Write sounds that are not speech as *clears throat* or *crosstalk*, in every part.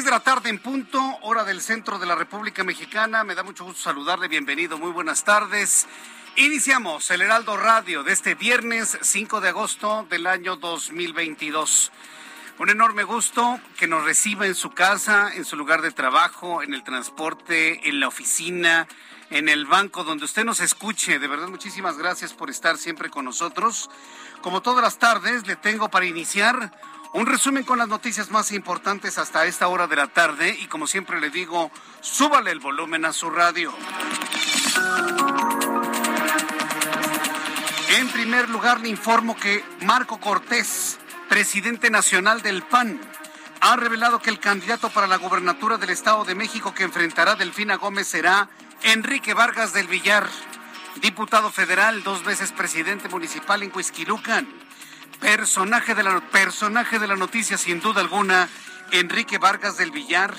Seis de la tarde en punto, hora del centro de la República Mexicana. Me da mucho gusto saludarle, bienvenido, muy buenas tardes. Iniciamos el Heraldo Radio de este viernes 5 de agosto del año 2022. Un enorme gusto que nos reciba en su casa, en su lugar de trabajo, en el transporte, en la oficina, en el banco, donde usted nos escuche. De verdad, muchísimas gracias por estar siempre con nosotros. Como todas las tardes, le tengo para iniciar un resumen con las noticias más importantes hasta esta hora de la tarde y como siempre le digo, súbale el volumen a su radio. En primer lugar, le informo que Marco Cortés, presidente nacional del PAN, ha revelado que el candidato para la gubernatura del Estado de México que enfrentará Delfina Gómez será Enrique Vargas del Villar, diputado federal, dos veces presidente municipal en Huizquilucan Personaje de, la, personaje de la noticia, sin duda alguna, Enrique Vargas del Villar.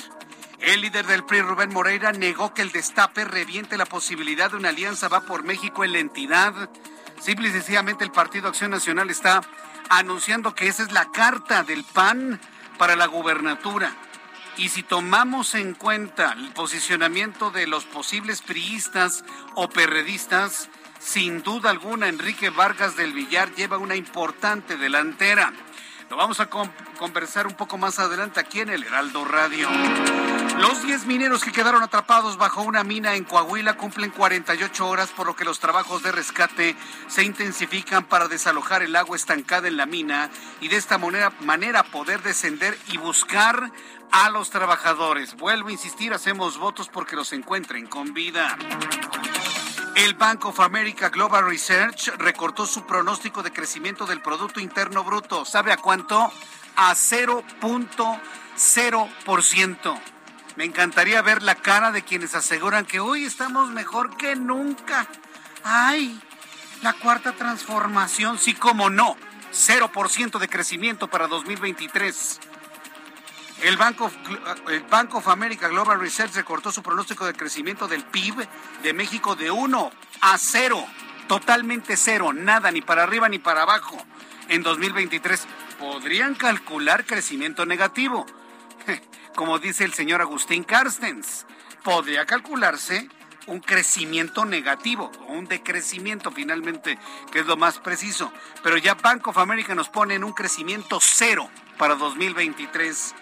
El líder del PRI, Rubén Moreira, negó que el destape reviente la posibilidad de una alianza va por México en la entidad. Simple y sencillamente el Partido Acción Nacional está anunciando que esa es la carta del PAN para la gubernatura. Y si tomamos en cuenta el posicionamiento de los posibles priistas o perredistas, sin duda alguna, Enrique Vargas del Villar lleva una importante delantera. Lo vamos a conversar un poco más adelante aquí en el Heraldo Radio. Los 10 mineros que quedaron atrapados bajo una mina en Coahuila cumplen 48 horas, por lo que los trabajos de rescate se intensifican para desalojar el agua estancada en la mina y de esta manera, manera poder descender y buscar a los trabajadores. Vuelvo a insistir, hacemos votos porque los encuentren con vida. El Bank of America Global Research recortó su pronóstico de crecimiento del Producto Interno Bruto. ¿Sabe a cuánto? A 0.0%. Me encantaría ver la cara de quienes aseguran que hoy estamos mejor que nunca. ¡Ay! La cuarta transformación, sí como no. 0% de crecimiento para 2023. El Banco, el Bank of America Global Research recortó su pronóstico de crecimiento del PIB de México de 1 a 0, totalmente cero, nada, ni para arriba ni para abajo. En 2023 podrían calcular crecimiento negativo, *laughs* como dice el señor Agustín Carstens. Podría calcularse un crecimiento negativo o un decrecimiento finalmente, que es lo más preciso. Pero ya Bank of America nos pone en un crecimiento cero para 2023.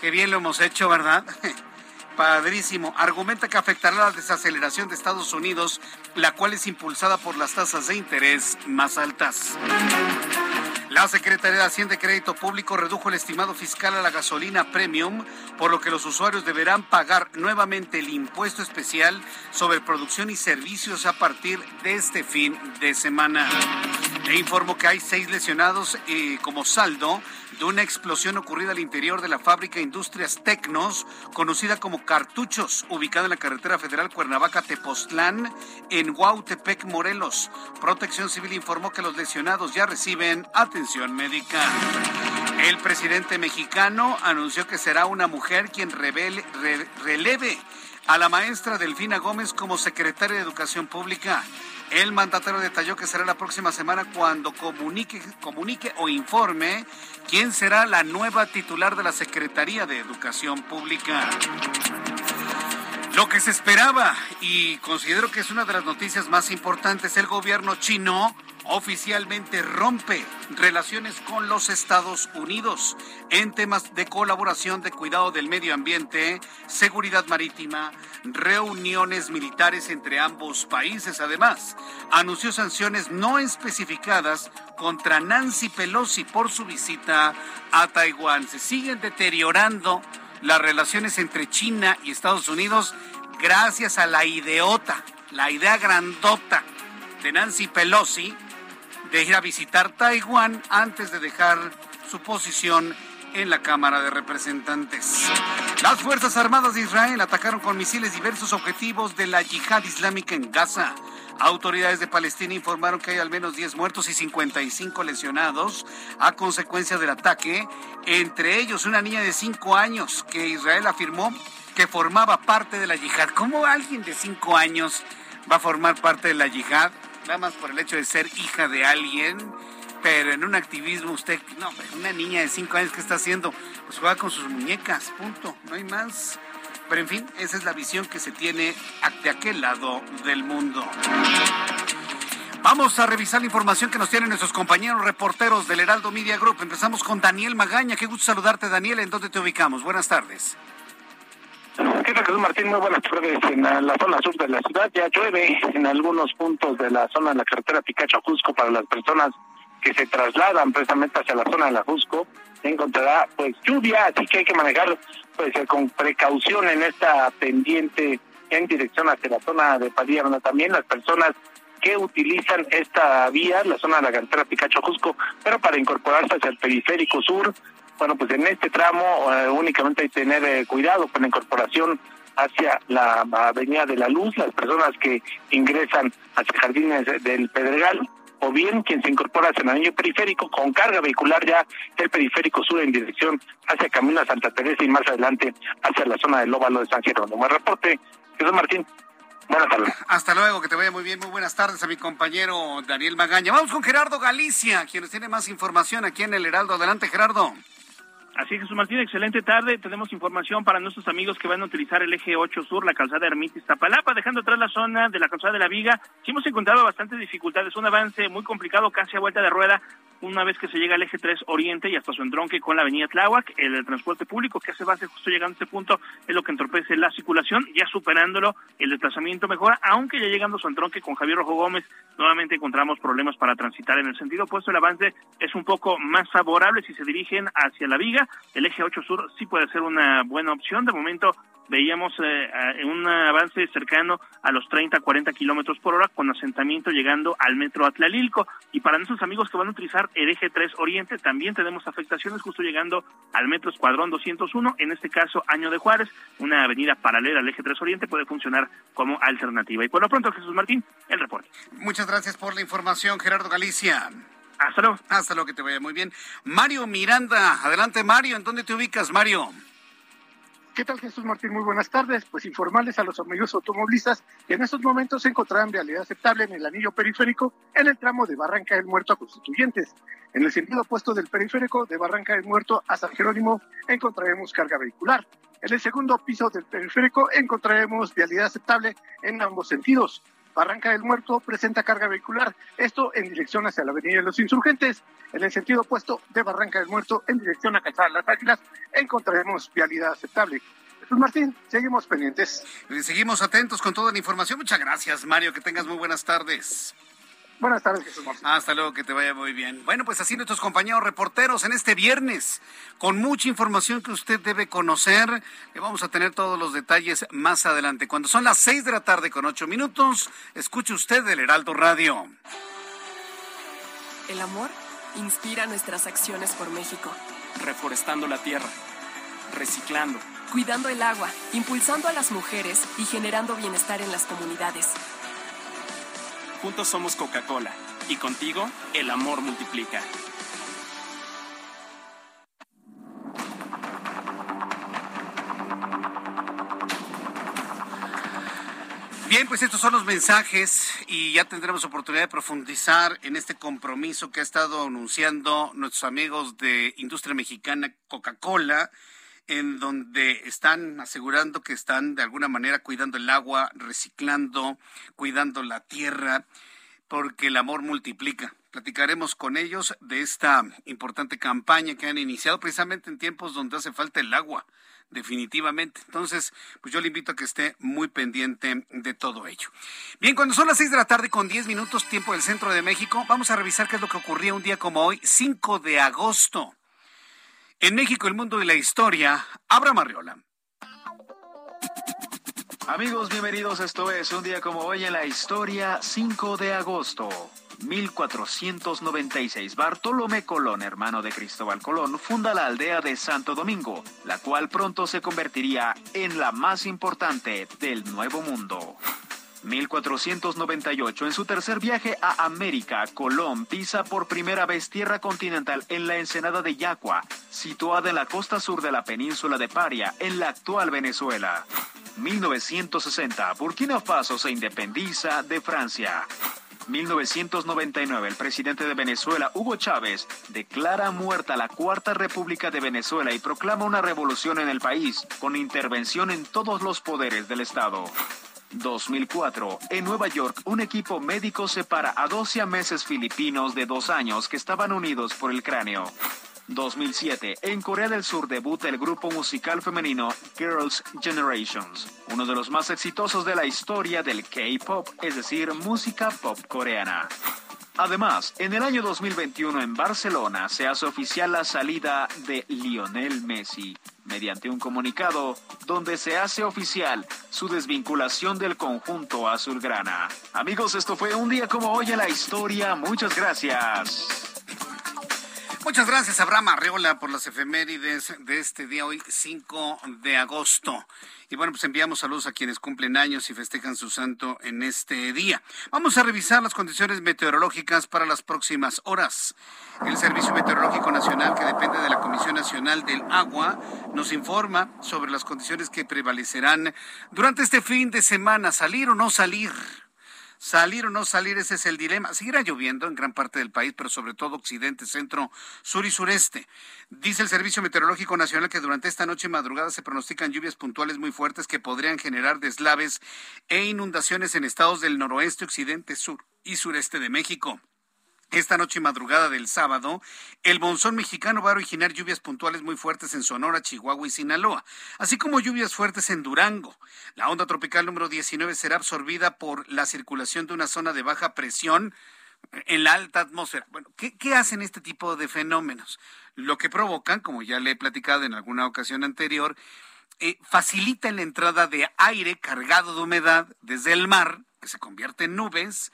Qué bien lo hemos hecho, ¿verdad? *laughs* Padrísimo. Argumenta que afectará la desaceleración de Estados Unidos, la cual es impulsada por las tasas de interés más altas. La Secretaría de Hacienda y Crédito Público redujo el estimado fiscal a la gasolina premium, por lo que los usuarios deberán pagar nuevamente el impuesto especial sobre producción y servicios a partir de este fin de semana. Le informo que hay seis lesionados eh, como saldo de una explosión ocurrida al interior de la fábrica Industrias Tecnos, conocida como Cartuchos, ubicada en la carretera federal Cuernavaca-Tepoztlán, en Huautepec, Morelos. Protección Civil informó que los lesionados ya reciben atención médica. El presidente mexicano anunció que será una mujer quien revele, releve a la maestra Delfina Gómez como secretaria de Educación Pública. El mandatario detalló que será la próxima semana cuando comunique, comunique o informe quién será la nueva titular de la Secretaría de Educación Pública. Lo que se esperaba, y considero que es una de las noticias más importantes, el gobierno chino oficialmente rompe relaciones con los Estados Unidos en temas de colaboración de cuidado del medio ambiente, seguridad marítima, reuniones militares entre ambos países. Además, anunció sanciones no especificadas contra Nancy Pelosi por su visita a Taiwán. Se siguen deteriorando las relaciones entre China y Estados Unidos gracias a la ideota, la idea grandota de Nancy Pelosi de ir a visitar Taiwán antes de dejar su posición en la Cámara de Representantes. Las Fuerzas Armadas de Israel atacaron con misiles diversos objetivos de la yihad islámica en Gaza. Autoridades de Palestina informaron que hay al menos 10 muertos y 55 lesionados a consecuencia del ataque, entre ellos una niña de 5 años que Israel afirmó que formaba parte de la yihad. ¿Cómo alguien de 5 años va a formar parte de la yihad? Nada más por el hecho de ser hija de alguien, pero en un activismo usted, no, una niña de cinco años que está haciendo, pues juega con sus muñecas, punto, no hay más. Pero en fin, esa es la visión que se tiene de aquel lado del mundo. Vamos a revisar la información que nos tienen nuestros compañeros reporteros del Heraldo Media Group. Empezamos con Daniel Magaña. Qué gusto saludarte, Daniel. ¿En dónde te ubicamos? Buenas tardes. ¿Qué tal, Jesús Martín? Muy buenas tardes. En la zona sur de la ciudad ya llueve en algunos puntos de la zona de la carretera Picacho-Jusco para las personas que se trasladan precisamente hacia la zona de la Jusco. Encontrará pues lluvia, así que hay que manejar pues eh, con precaución en esta pendiente en dirección hacia la zona de Padilla, donde también las personas que utilizan esta vía, la zona de la carretera Picacho-Jusco, pero para incorporarse hacia el periférico sur, bueno, pues en este tramo eh, únicamente hay que tener eh, cuidado con la incorporación hacia la Avenida de la Luz, las personas que ingresan hacia Jardines del Pedregal, o bien quien se incorpora hacia el anillo periférico con carga vehicular ya el periférico sur en dirección hacia Camino a Santa Teresa y más adelante hacia la zona del Óvalo de San Jerónimo. El reporte, Jesús Martín. Buenas tardes. Hasta luego, que te vaya muy bien. Muy buenas tardes a mi compañero Daniel Magaña. Vamos con Gerardo Galicia, quien nos tiene más información aquí en el Heraldo. Adelante, Gerardo. Así Jesús Martín, excelente tarde. Tenemos información para nuestros amigos que van a utilizar el eje 8 sur, la calzada Ermita Iztapalapa, dejando atrás la zona de la calzada de la Viga. Sí hemos encontrado bastantes dificultades, un avance muy complicado, casi a vuelta de rueda, una vez que se llega al eje 3 Oriente y hasta su entronque con la avenida Tláhuac, el, transporte público que hace base justo llegando a este punto es lo que entorpece la circulación, ya superándolo el desplazamiento mejora, aunque ya llegando su entronque con Javier Rojo Gómez, nuevamente encontramos problemas para transitar en el sentido opuesto, el avance es un poco más favorable si se dirigen hacia la viga, el eje 8 sur sí puede ser una buena opción, de momento veíamos eh, un avance cercano a los 30, 40 kilómetros por hora, con asentamiento llegando al metro Atlalilco. Y para nuestros amigos que van a utilizar el eje 3 Oriente, también tenemos afectaciones justo llegando al metro Escuadrón 201, en este caso Año de Juárez, una avenida paralela al eje 3 Oriente puede funcionar como alternativa. Y por lo pronto, Jesús Martín, el reporte. Muchas gracias por la información, Gerardo Galicia. Hasta luego. Hasta luego, que te vaya muy bien. Mario Miranda, adelante Mario, ¿en dónde te ubicas, Mario? ¿Qué tal Jesús Martín? Muy buenas tardes. Pues informarles a los amigos automovilistas que en estos momentos se encontrarán vialidad aceptable en el anillo periférico en el tramo de Barranca del Muerto a Constituyentes. En el sentido opuesto del periférico de Barranca del Muerto a San Jerónimo encontraremos carga vehicular. En el segundo piso del periférico encontraremos vialidad aceptable en ambos sentidos. Barranca del Muerto presenta carga vehicular, esto en dirección hacia la Avenida de los Insurgentes. En el sentido opuesto de Barranca del Muerto, en dirección a Calzada Las Águilas, encontraremos vialidad aceptable. Jesús Martín, seguimos pendientes. Seguimos atentos con toda la información. Muchas gracias, Mario. Que tengas muy buenas tardes. Buenas tardes, Jesús Martín. Hasta luego, que te vaya muy bien. Bueno, pues así nuestros compañeros reporteros en este viernes, con mucha información que usted debe conocer. Le vamos a tener todos los detalles más adelante. Cuando son las seis de la tarde con ocho minutos, escuche usted el Heraldo Radio. El amor inspira nuestras acciones por México. Reforestando la tierra, reciclando, cuidando el agua, impulsando a las mujeres y generando bienestar en las comunidades. Juntos somos Coca-Cola y contigo el amor multiplica. Bien, pues estos son los mensajes y ya tendremos oportunidad de profundizar en este compromiso que ha estado anunciando nuestros amigos de Industria Mexicana Coca-Cola, en donde están asegurando que están de alguna manera cuidando el agua, reciclando, cuidando la tierra, porque el amor multiplica. Platicaremos con ellos de esta importante campaña que han iniciado precisamente en tiempos donde hace falta el agua definitivamente. Entonces, pues yo le invito a que esté muy pendiente de todo ello. Bien, cuando son las seis de la tarde con diez minutos, tiempo del centro de México, vamos a revisar qué es lo que ocurría un día como hoy, 5 de agosto. En México, el mundo y la historia, Abraham Arriola. Amigos, bienvenidos. Esto es un día como hoy en la historia, 5 de agosto. 1496, Bartolomé Colón, hermano de Cristóbal Colón, funda la aldea de Santo Domingo, la cual pronto se convertiría en la más importante del Nuevo Mundo. 1498, en su tercer viaje a América, Colón pisa por primera vez tierra continental en la ensenada de Yaqua, situada en la costa sur de la península de Paria, en la actual Venezuela. 1960, Burkina Faso se independiza de Francia. 1999, el presidente de Venezuela, Hugo Chávez, declara muerta la Cuarta República de Venezuela y proclama una revolución en el país, con intervención en todos los poderes del Estado. 2004. En Nueva York, un equipo médico separa a 12 meses filipinos de dos años que estaban unidos por el cráneo. 2007. En Corea del Sur debuta el grupo musical femenino Girls' Generations, uno de los más exitosos de la historia del K-pop, es decir, música pop coreana. Además, en el año 2021 en Barcelona se hace oficial la salida de Lionel Messi, mediante un comunicado donde se hace oficial su desvinculación del conjunto azulgrana. Amigos, esto fue un día como hoy en la historia. Muchas gracias. Muchas gracias, Abraham Arreola, por las efemérides de este día hoy, 5 de agosto. Y bueno, pues enviamos saludos a quienes cumplen años y festejan su santo en este día. Vamos a revisar las condiciones meteorológicas para las próximas horas. El Servicio Meteorológico Nacional, que depende de la Comisión Nacional del Agua, nos informa sobre las condiciones que prevalecerán durante este fin de semana, salir o no salir. Salir o no salir, ese es el dilema. Seguirá lloviendo en gran parte del país, pero sobre todo occidente, centro, sur y sureste. Dice el Servicio Meteorológico Nacional que durante esta noche y madrugada se pronostican lluvias puntuales muy fuertes que podrían generar deslaves e inundaciones en estados del noroeste, occidente, sur y sureste de México. Esta noche y madrugada del sábado, el monzón mexicano va a originar lluvias puntuales muy fuertes en Sonora, Chihuahua y Sinaloa, así como lluvias fuertes en Durango. La onda tropical número 19 será absorbida por la circulación de una zona de baja presión en la alta atmósfera. Bueno, ¿qué, hacen este tipo de fenómenos? Lo que provocan, como ya le he platicado en alguna ocasión anterior, eh, facilita la entrada de aire cargado de humedad desde el mar, que se convierte en nubes,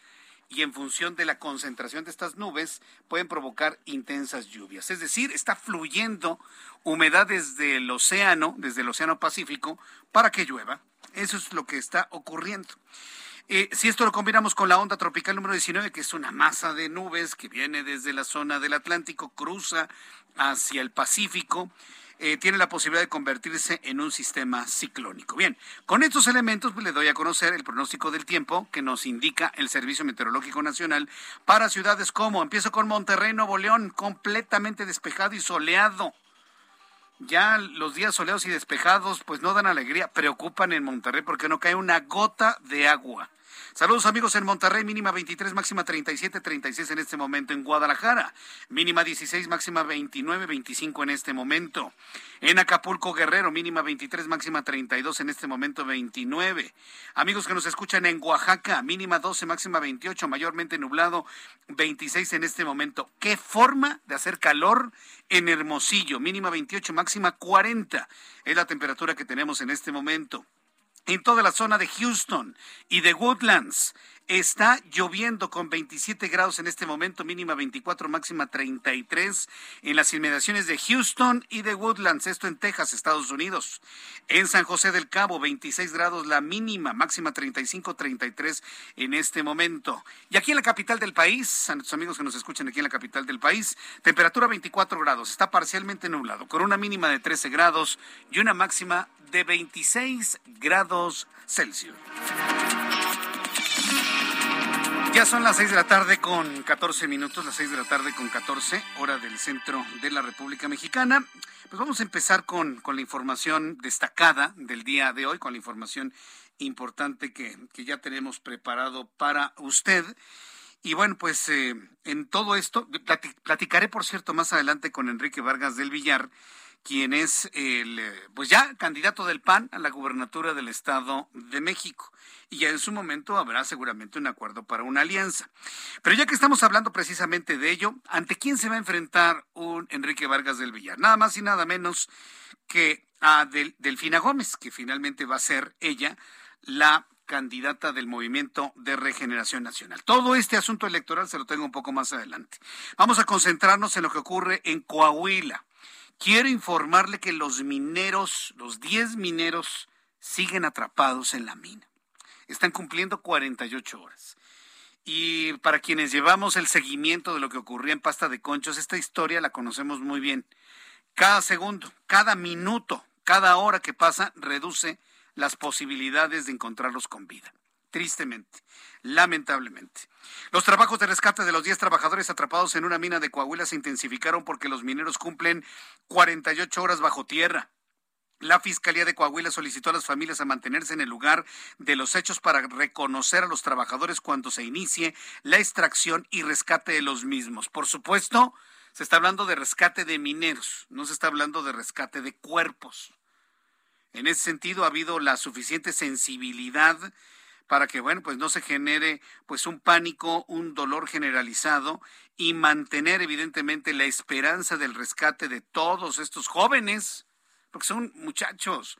y en función de la concentración de estas nubes pueden provocar intensas lluvias. Es decir, está fluyendo humedad desde el océano, desde el océano Pacífico, para que llueva. Eso es lo que está ocurriendo. Eh, si esto lo combinamos con la onda tropical número 19, que es una masa de nubes que viene desde la zona del Atlántico, cruza hacia el Pacífico, eh, tiene la posibilidad de convertirse en un sistema ciclónico. Bien, con estos elementos pues, le doy a conocer el pronóstico del tiempo que nos indica el Servicio Meteorológico Nacional para ciudades como, empiezo con Monterrey, Nuevo León, completamente despejado y soleado. Ya los días soleados y despejados pues no dan alegría, preocupan en Monterrey porque no cae una gota de agua. Saludos amigos en Monterrey, mínima 23, máxima 37, 36 en este momento. En Guadalajara, mínima 16, máxima 29, 25 en este momento. En Acapulco, Guerrero, mínima 23, máxima 32 en este momento 29. Amigos que nos escuchan en Oaxaca, mínima 12, máxima 28, mayormente nublado 26 en este momento. ¿Qué forma de hacer calor en Hermosillo? Mínima 28, máxima 40 es la temperatura que tenemos en este momento en toda la zona de Houston y de Woodlands. Está lloviendo con 27 grados en este momento, mínima 24, máxima 33 en las inmediaciones de Houston y de Woodlands, esto en Texas, Estados Unidos. En San José del Cabo, 26 grados la mínima, máxima 35, 33 en este momento. Y aquí en la capital del país, a nuestros amigos que nos escuchan aquí en la capital del país, temperatura 24 grados, está parcialmente nublado, con una mínima de 13 grados y una máxima de 26 grados Celsius. Ya son las seis de la tarde con 14 minutos, las seis de la tarde con 14, hora del centro de la República Mexicana. Pues vamos a empezar con, con la información destacada del día de hoy, con la información importante que, que ya tenemos preparado para usted. Y bueno, pues eh, en todo esto, platicaré, por cierto, más adelante con Enrique Vargas del Villar, quien es el, eh, pues ya candidato del PAN a la gubernatura del Estado de México. Y ya en su momento habrá seguramente un acuerdo para una alianza. Pero ya que estamos hablando precisamente de ello, ¿ante quién se va a enfrentar un Enrique Vargas del Villar? Nada más y nada menos que a Delfina Gómez, que finalmente va a ser ella la candidata del Movimiento de Regeneración Nacional. Todo este asunto electoral se lo tengo un poco más adelante. Vamos a concentrarnos en lo que ocurre en Coahuila. Quiero informarle que los mineros, los 10 mineros, siguen atrapados en la mina. Están cumpliendo 48 horas. Y para quienes llevamos el seguimiento de lo que ocurría en Pasta de Conchos, esta historia la conocemos muy bien. Cada segundo, cada minuto, cada hora que pasa reduce las posibilidades de encontrarlos con vida. Tristemente, lamentablemente. Los trabajos de rescate de los 10 trabajadores atrapados en una mina de Coahuila se intensificaron porque los mineros cumplen 48 horas bajo tierra. La Fiscalía de Coahuila solicitó a las familias a mantenerse en el lugar de los hechos para reconocer a los trabajadores cuando se inicie la extracción y rescate de los mismos. Por supuesto, se está hablando de rescate de mineros, no se está hablando de rescate de cuerpos. En ese sentido, ha habido la suficiente sensibilidad para que, bueno, pues no se genere pues un pánico, un dolor generalizado y mantener evidentemente la esperanza del rescate de todos estos jóvenes, porque son muchachos.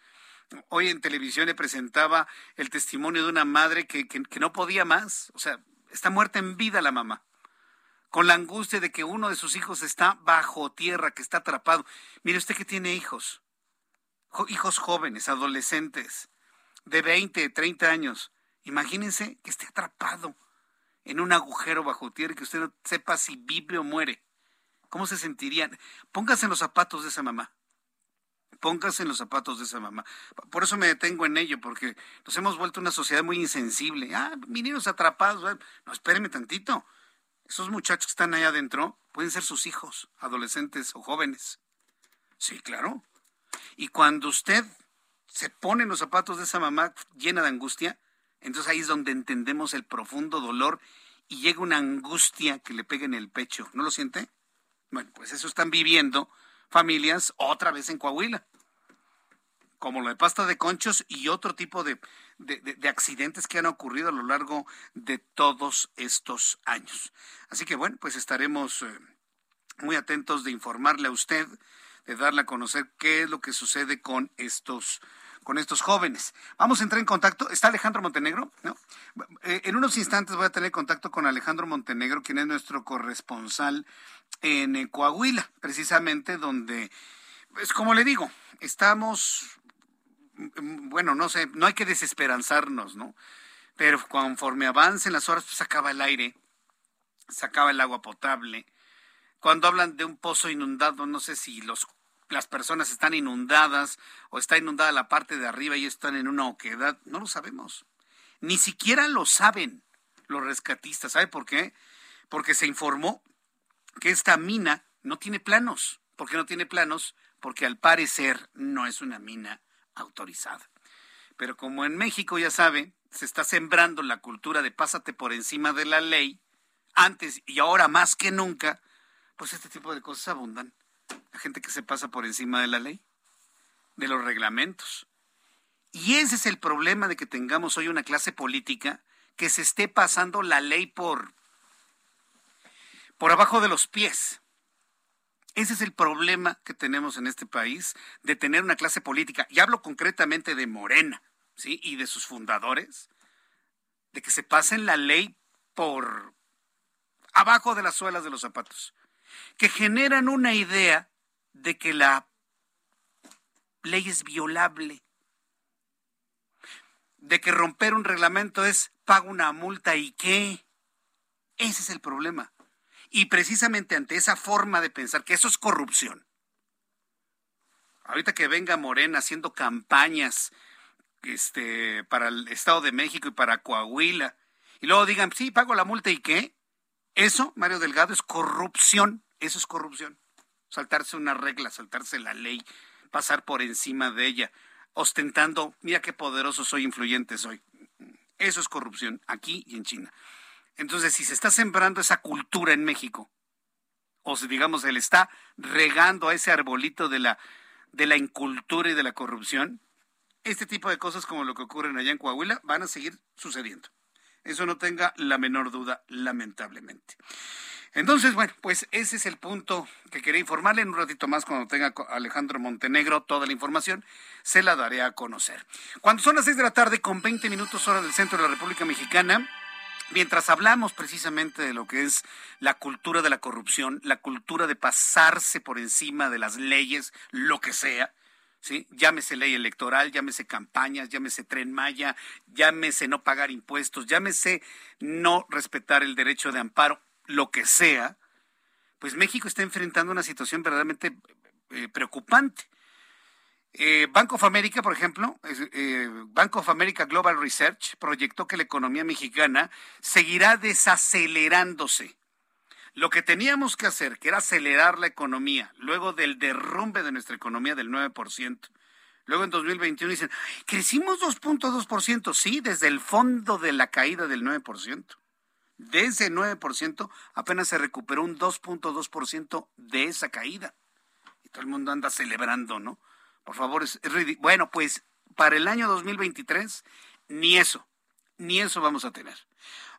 Hoy en televisión le presentaba el testimonio de una madre que, que, no podía más, o sea, está muerta en vida la mamá con la angustia de que uno de sus hijos está bajo tierra, que está atrapado. Mire usted que tiene hijos hijos jóvenes, adolescentes, de 20, 30 años. Imagínense que esté atrapado en un agujero bajo tierra y que usted no sepa si vive o muere. ¿Cómo se sentirían? Póngase en los zapatos de esa mamá. Póngase en los zapatos de esa mamá. Por eso me detengo en ello, porque nos hemos vuelto una sociedad muy insensible. Ah, niños atrapados. No, espéreme tantito. Esos muchachos que están allá adentro pueden ser sus hijos, adolescentes o jóvenes. Sí, claro. Y cuando usted se pone en los zapatos de esa mamá llena de angustia, entonces ahí es donde entendemos el profundo dolor y llega una angustia que le pega en el pecho. ¿No lo siente? Bueno, pues eso están viviendo familias otra vez en Coahuila, como lo de pasta de conchos y otro tipo de, de, accidentes que han ocurrido a lo largo de todos estos años. Así que bueno, pues estaremos eh, muy atentos de informarle a usted de darle a conocer qué es lo que sucede con estos con estos jóvenes. Vamos a entrar en contacto. ¿Está Alejandro Montenegro? ¿No? Eh, en unos instantes voy a tener contacto con Alejandro Montenegro, quien es nuestro corresponsal en eh, Coahuila, precisamente donde, es pues, como le digo, estamos, mm, bueno, no sé, no hay que desesperanzarnos, ¿no? Pero conforme avancen las horas, pues acaba el aire, se acaba el agua potable, cuando hablan de un pozo inundado, no sé si los, las personas están inundadas o está inundada la parte de arriba y están en una oquedad, no lo sabemos. Ni siquiera lo saben los rescatistas. ¿Sabe por qué? Porque se informó que esta mina no tiene planos. ¿Por qué no tiene planos? Porque al parecer no es una mina autorizada. Pero como en México, ya sabe, se está sembrando la cultura de pásate por encima de la ley, antes y ahora más que nunca, pues este tipo de cosas abundan. La gente que se pasa por encima de la ley, de los reglamentos. Y ese es el problema de que tengamos hoy una clase política que se esté pasando la ley por, por abajo de los pies. Ese es el problema que tenemos en este país de tener una clase política, y hablo concretamente de Morena, ¿sí? Y de sus fundadores, de que se pasen la ley por abajo de las suelas de los zapatos que generan una idea de que la ley es violable, de que romper un reglamento es pago una multa y qué. Ese es el problema. Y precisamente ante esa forma de pensar que eso es corrupción, ahorita que venga Morena haciendo campañas este, para el Estado de México y para Coahuila, y luego digan, sí, pago la multa y qué. Eso, Mario Delgado, es corrupción. Eso es corrupción. Saltarse una regla, saltarse la ley, pasar por encima de ella, ostentando, mira qué poderoso soy, influyente soy. Eso es corrupción, aquí y en China. Entonces, si se está sembrando esa cultura en México, o si digamos, se le está regando a ese arbolito de la, de la incultura y de la corrupción, este tipo de cosas como lo que ocurre allá en Coahuila van a seguir sucediendo. Eso no tenga la menor duda, lamentablemente. Entonces, bueno, pues ese es el punto que quería informarle. En un ratito más, cuando tenga Alejandro Montenegro toda la información, se la daré a conocer. Cuando son las seis de la tarde, con 20 minutos hora del centro de la República Mexicana, mientras hablamos precisamente de lo que es la cultura de la corrupción, la cultura de pasarse por encima de las leyes, lo que sea, Llámese ley electoral, llámese campañas, llámese tren Maya, llámese no pagar impuestos, llámese no respetar el derecho de amparo, lo que sea, pues México está enfrentando una situación verdaderamente eh, preocupante. Eh, Bank of America, por ejemplo, eh, Bank of America Global Research proyectó que la economía mexicana seguirá desacelerándose lo que teníamos que hacer, que era acelerar la economía, luego del derrumbe de nuestra economía del 9%, luego en 2021 dicen, crecimos 2.2%, sí, desde el fondo de la caída del 9%. De ese 9% apenas se recuperó un 2.2% de esa caída. Y todo el mundo anda celebrando, ¿no? Por favor, es, es. Bueno, pues para el año 2023, ni eso, ni eso vamos a tener.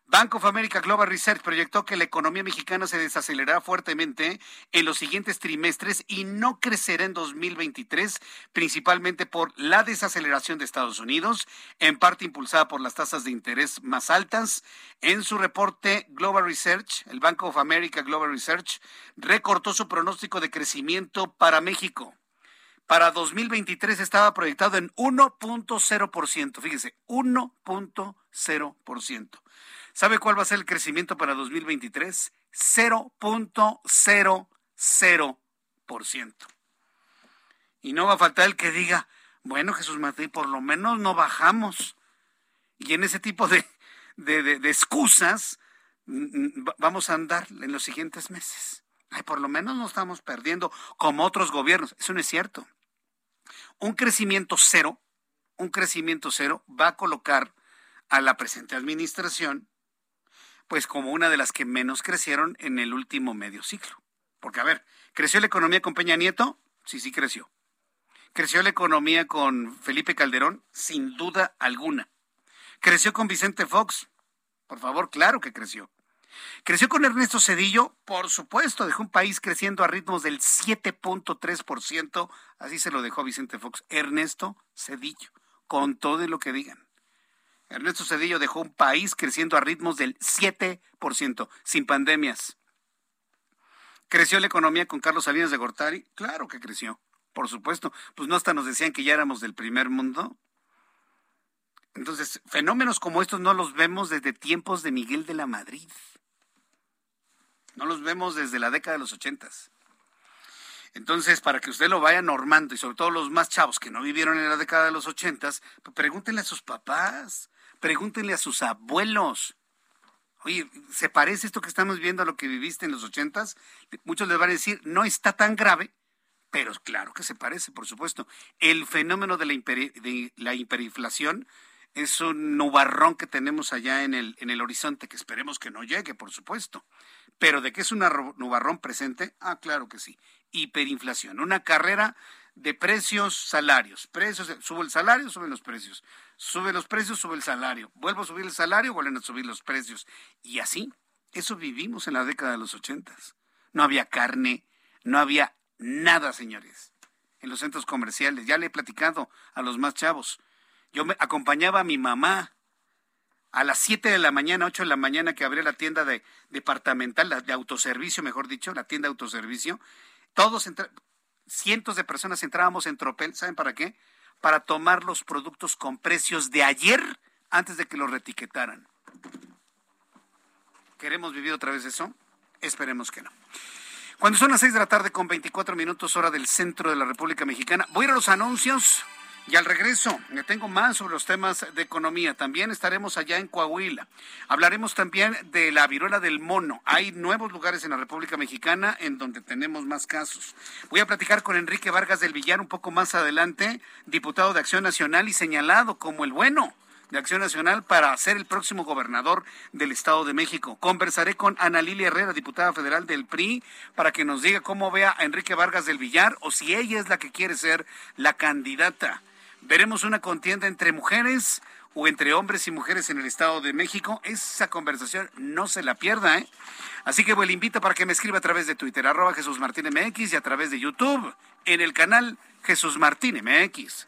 Bank of America Global Research proyectó que la economía mexicana se desacelerará fuertemente en los siguientes trimestres y no crecerá en 2023, principalmente por la desaceleración de Estados Unidos, en parte impulsada por las tasas de interés más altas. En su reporte, Global Research, el Bank of America Global Research, recortó su pronóstico de crecimiento para México. Para 2023 estaba proyectado en 1.0%, fíjese, 1.0%. ¿Sabe cuál va a ser el crecimiento para 2023? 0.00%. Y no va a faltar el que diga, bueno, Jesús Martín, por lo menos no bajamos. Y en ese tipo de, de, excusas mm, mm, vamos a andar en los siguientes meses. Ay, por lo menos no estamos perdiendo como otros gobiernos. Eso no es cierto. Un crecimiento cero, un crecimiento cero va a colocar a la presente administración pues como una de las que menos crecieron en el último medio ciclo. Porque, a ver, ¿creció la economía con Peña Nieto? Sí, sí creció. ¿Creció la economía con Felipe Calderón? Sin duda alguna. ¿Creció con Vicente Fox? Por favor, claro que creció. ¿Creció con Ernesto Cedillo? Por supuesto, dejó un país creciendo a ritmos del 7.3%, así se lo dejó Vicente Fox. Ernesto Cedillo, con todo lo que digan. Ernesto Cedillo dejó un país creciendo a ritmos del 7%, sin pandemias. ¿Creció la economía con Carlos Salinas de Gortari? Claro que creció, por supuesto. Pues no hasta nos decían que ya éramos del primer mundo. Entonces, fenómenos como estos no los vemos desde tiempos de Miguel de la Madrid. No los vemos desde la década de los ochentas. Entonces, para que usted lo vaya normando, y sobre todo los más chavos que no vivieron en la década de los ochentas, pues pregúntenle a sus papás, Pregúntenle a sus abuelos. Oye, ¿se parece esto que estamos viendo a lo que viviste en los ochentas? Muchos les van a decir, no está tan grave, pero claro que se parece, por supuesto. El fenómeno de la, de la hiperinflación es un nubarrón que tenemos allá en el, en el horizonte, que esperemos que no llegue, por supuesto. Pero de qué es un nubarrón presente, ah, claro que sí. Hiperinflación, una carrera de precios, salarios. Precios, sube el salario, suben los precios. Sube los precios, sube el salario. Vuelvo a subir el salario, vuelven a subir los precios. Y así, eso vivimos en la década de los ochentas. No había carne, no había nada, señores, en los centros comerciales. Ya le he platicado a los más chavos. Yo me acompañaba a mi mamá a las 7 de la mañana, 8 de la mañana que abría la tienda de departamental, de autoservicio, mejor dicho, la tienda de autoservicio. Todos, cientos de personas entrábamos en tropel, ¿saben para qué? para tomar los productos con precios de ayer antes de que los retiquetaran. ¿Queremos vivir otra vez eso? Esperemos que no. Cuando son las 6 de la tarde con 24 minutos hora del centro de la República Mexicana, voy a ir a los anuncios. Y al regreso, tengo más sobre los temas de economía. También estaremos allá en Coahuila. Hablaremos también de la viruela del mono. Hay nuevos lugares en la República Mexicana en donde tenemos más casos. Voy a platicar con Enrique Vargas del Villar un poco más adelante, diputado de Acción Nacional y señalado como el bueno de Acción Nacional para ser el próximo gobernador del Estado de México. Conversaré con Ana Lilia Herrera, diputada federal del PRI, para que nos diga cómo ve a Enrique Vargas del Villar o si ella es la que quiere ser la candidata. Veremos una contienda entre mujeres o entre hombres y mujeres en el Estado de México. Esa conversación no se la pierda, ¿eh? Así que pues, le invito para que me escriba a través de Twitter, arroba Jesús Martín MX y a través de YouTube en el canal Jesús Martín MX.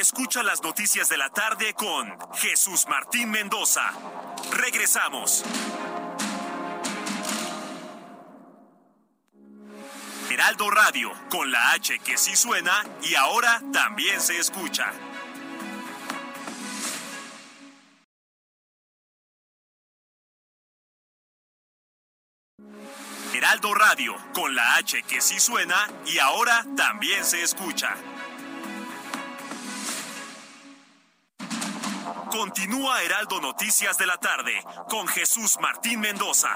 Escucha las noticias de la tarde con Jesús Martín Mendoza. Regresamos. Heraldo Radio, con la H que sí suena y ahora también se escucha. Heraldo Radio, con la H que sí suena y ahora también se escucha. Continúa Heraldo Noticias de la tarde con Jesús Martín Mendoza.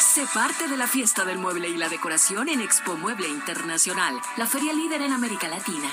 Sé parte de la fiesta del mueble y la decoración en Expo Mueble Internacional, la feria líder en América Latina.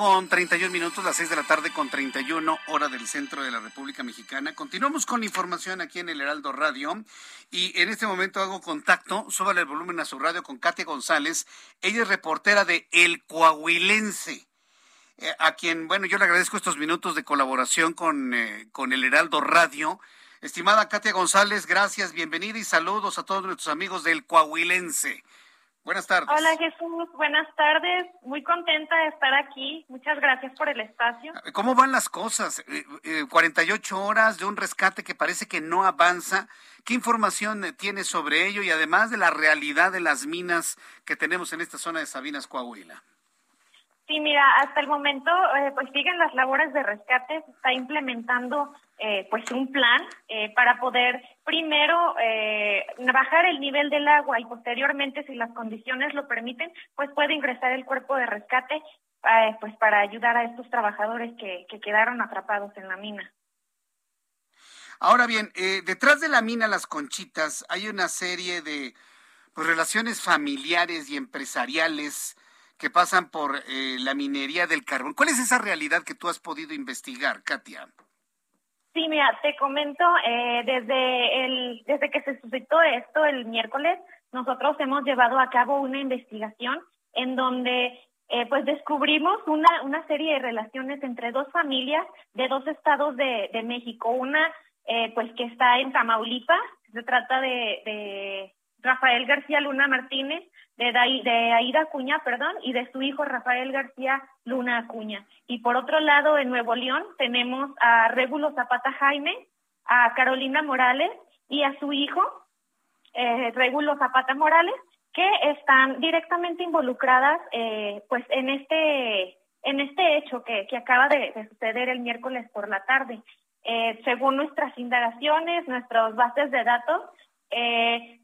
Con 31 minutos, las 6 de la tarde con 31 hora del centro de la República Mexicana. Continuamos con información aquí en el Heraldo Radio y en este momento hago contacto, súbale el volumen a su radio con Katia González. Ella es reportera de El Coahuilense, eh, a quien, bueno, yo le agradezco estos minutos de colaboración con, eh, con el Heraldo Radio. Estimada Katia González, gracias, bienvenida y saludos a todos nuestros amigos del Coahuilense. Buenas tardes. Hola Jesús, buenas tardes. Muy contenta de estar aquí. Muchas gracias por el espacio. ¿Cómo van las cosas? Eh, eh, 48 horas de un rescate que parece que no avanza. ¿Qué información tiene sobre ello y además de la realidad de las minas que tenemos en esta zona de Sabinas, Coahuila? Sí, mira, hasta el momento eh, pues siguen las labores de rescate, se está implementando eh, pues un plan eh, para poder primero eh, bajar el nivel del agua y posteriormente, si las condiciones lo permiten, pues puede ingresar el cuerpo de rescate eh, pues para ayudar a estos trabajadores que, que quedaron atrapados en la mina. Ahora bien, eh, detrás de la mina Las Conchitas hay una serie de pues, relaciones familiares y empresariales que pasan por eh, la minería del carbón. ¿Cuál es esa realidad que tú has podido investigar, Katia? Sí, mira, te comento, eh, desde, el, desde que se suscitó esto el miércoles, nosotros hemos llevado a cabo una investigación en donde eh, pues descubrimos una, una serie de relaciones entre dos familias de dos estados de, de México. Una eh, pues que está en Tamaulipas, se trata de, de Rafael García Luna Martínez, de, Dai- de Aida Acuña, perdón, y de su hijo Rafael García Luna Acuña. Y por otro lado, en Nuevo León tenemos a Régulo Zapata Jaime, a Carolina Morales y a su hijo, eh, Régulo Zapata Morales, que están directamente involucradas eh, pues en este en este hecho que, que acaba de, suceder el miércoles por la tarde. Eh, según nuestras indagaciones, nuestras bases de datos,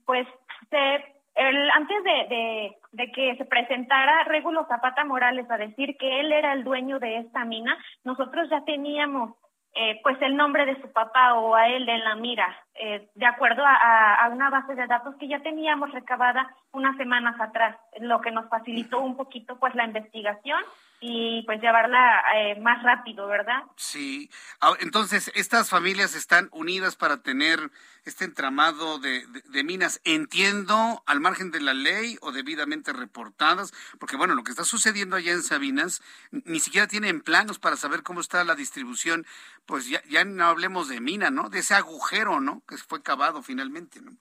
pues se el, antes de, de, que se presentara Regulo Zapata Morales a decir que él era el dueño de esta mina, nosotros ya teníamos eh, pues el nombre de su papá o a él en la mira, eh, de acuerdo a, a, una base de datos que ya teníamos recabada unas semanas atrás, lo que nos facilitó un poquito pues la investigación y pues llevarla eh, más rápido, ¿verdad? Sí. Ah, entonces, estas familias están unidas para tener este entramado de, de, minas, entiendo, al margen de la ley o debidamente reportadas, porque bueno, lo que está sucediendo allá en Sabinas, ni siquiera tienen planos para saber cómo está la distribución, pues ya, ya no hablemos de mina, ¿no? De ese agujero, ¿no? Que fue cavado finalmente, ¿no?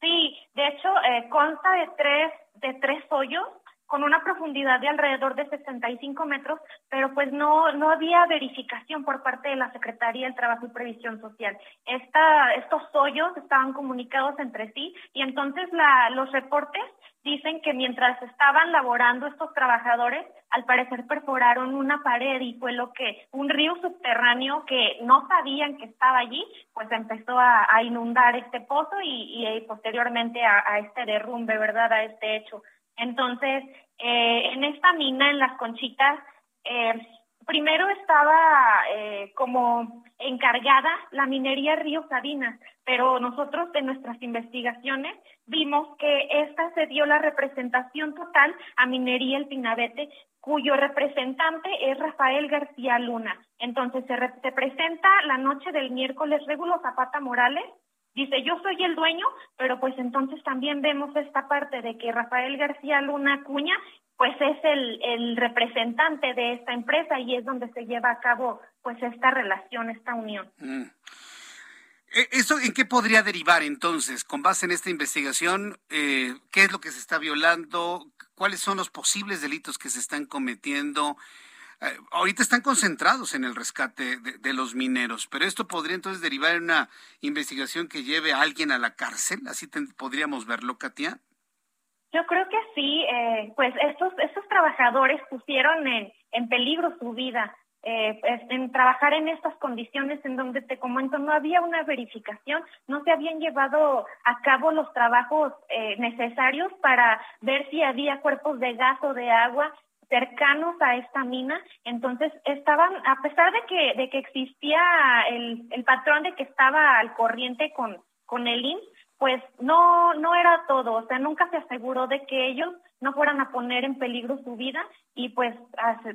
Sí, de hecho, eh, consta de tres, de tres hoyos con una profundidad de alrededor de 65 metros, pero pues no, no había verificación por parte de la Secretaría del Trabajo y Previsión Social. Esta, estos hoyos estaban comunicados entre sí y entonces la, los reportes dicen que mientras estaban laborando estos trabajadores, al parecer perforaron una pared y fue lo que un río subterráneo que no sabían que estaba allí, pues empezó a, inundar este pozo y, y posteriormente a, este derrumbe, ¿verdad? A este hecho. Entonces, eh, en esta mina, en las conchitas, eh, primero estaba eh, como encargada la minería Río Sabinas, pero nosotros de nuestras investigaciones vimos que esta se dio la representación total a Minería El Pinabete, cuyo representante es Rafael García Luna. Entonces se, se presenta la noche del miércoles Régulo Zapata Morales, dice, yo soy el dueño, pero pues entonces también vemos esta parte de que Rafael García Luna Cuña, pues es el, el representante de esta empresa y es donde se lleva a cabo pues esta relación, esta unión. Mm. E, ¿Eso en qué podría derivar entonces? Con base en esta investigación, eh, ¿qué es lo que se está violando? ¿Cuáles son los posibles delitos que se están cometiendo? Ahorita están concentrados en el rescate de, los mineros, pero esto podría entonces derivar en una investigación que lleve a alguien a la cárcel, así podríamos verlo, Katia. Yo creo que sí, eh, pues estos, estos trabajadores pusieron en, en peligro su vida. Eh, en trabajar en estas condiciones en donde te comento no había una verificación, no se habían llevado a cabo los trabajos eh, necesarios para ver si había cuerpos de gas o de agua cercanos a esta mina, entonces estaban, a pesar de que, de que existía el, el patrón de que estaba al corriente con, con el IN, pues no, no era todo, o sea, nunca se aseguró de que ellos no fueran a poner en peligro su vida y pues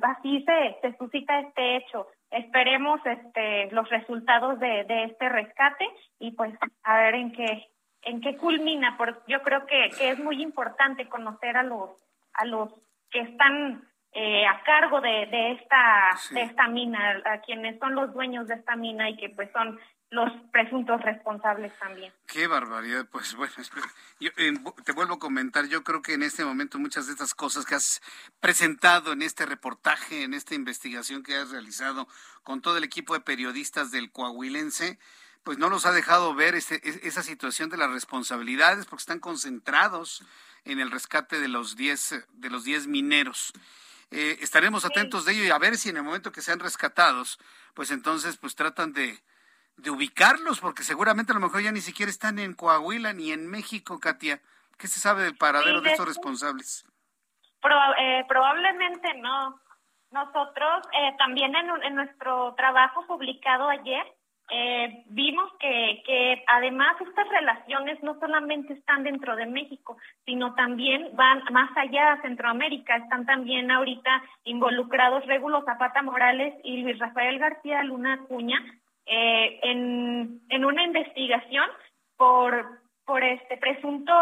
así se, se suscita este hecho. Esperemos este, los resultados de, de este rescate y pues a ver en qué, en qué culmina, porque yo creo que, que es muy importante conocer a los, a los que están eh, a cargo de, de esta de esta mina, a quienes son los dueños de esta mina y que pues son los presuntos responsables también. Qué barbaridad, pues *laughs* bueno, yo, te vuelvo a comentar, yo creo que en este momento muchas de estas cosas que has presentado en este reportaje, en esta investigación que has realizado con todo el equipo de periodistas del Coahuilense, pues no los ha dejado ver este, esa situación de las responsabilidades porque están concentrados en el rescate de los 10 de los 10 mineros. Eh, estaremos atentos de ello y a ver si en el momento que sean rescatados, pues entonces pues tratan de, de ubicarlos, porque seguramente a lo mejor ya ni siquiera están en Coahuila ni en México, Katia. ¿Qué se sabe del paradero de, estos responsables? Eh, probablemente no. Nosotros eh, también en, en nuestro trabajo publicado ayer eh, vimos que, que además estas relaciones no solamente están dentro de México, sino también van más allá a Centroamérica. Están también ahorita involucrados Régulo Zapata Morales y Luis Rafael García Luna Cuña eh, en, en una investigación por, por este presunto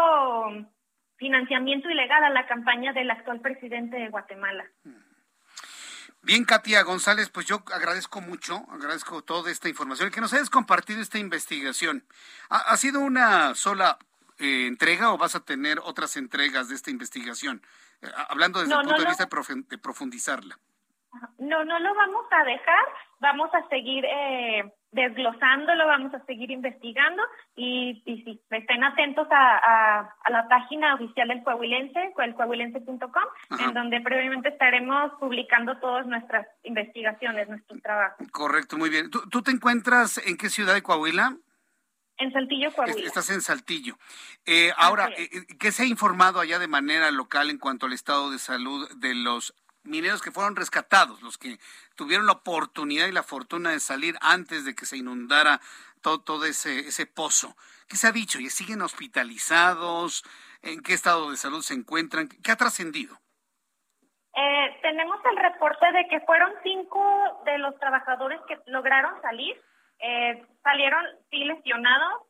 financiamiento ilegal a la campaña del actual presidente de Guatemala. Bien, Katia González, pues yo agradezco mucho, agradezco toda esta información, que nos hayas compartido esta investigación. ¿Ha, sido una sola eh, entrega o vas a tener otras entregas de esta investigación? Eh, hablando desde el punto de vista de profundizarla. No, no lo vamos a dejar, vamos a seguir eh, desglosándolo, vamos a seguir investigando y, y sí, estén atentos a, a, la página oficial del Coahuilense, el coahuilense.com, en donde previamente estaremos publicando todas nuestras investigaciones, nuestros trabajos. Correcto, muy bien. ¿Tú, tú te encuentras en qué ciudad de Coahuila? En Saltillo, Coahuila. Estás en Saltillo. Eh, ahora, eh, eh, ¿qué se ha informado allá de manera local en cuanto al estado de salud de los mineros que fueron rescatados, los que tuvieron la oportunidad y la fortuna de salir antes de que se inundara todo, todo ese, pozo. ¿Qué se ha dicho? ¿Y siguen hospitalizados? ¿En qué estado de salud se encuentran? ¿Qué ha trascendido? Eh, tenemos el reporte de que fueron cinco de los trabajadores que lograron salir. Eh, salieron sí lesionados.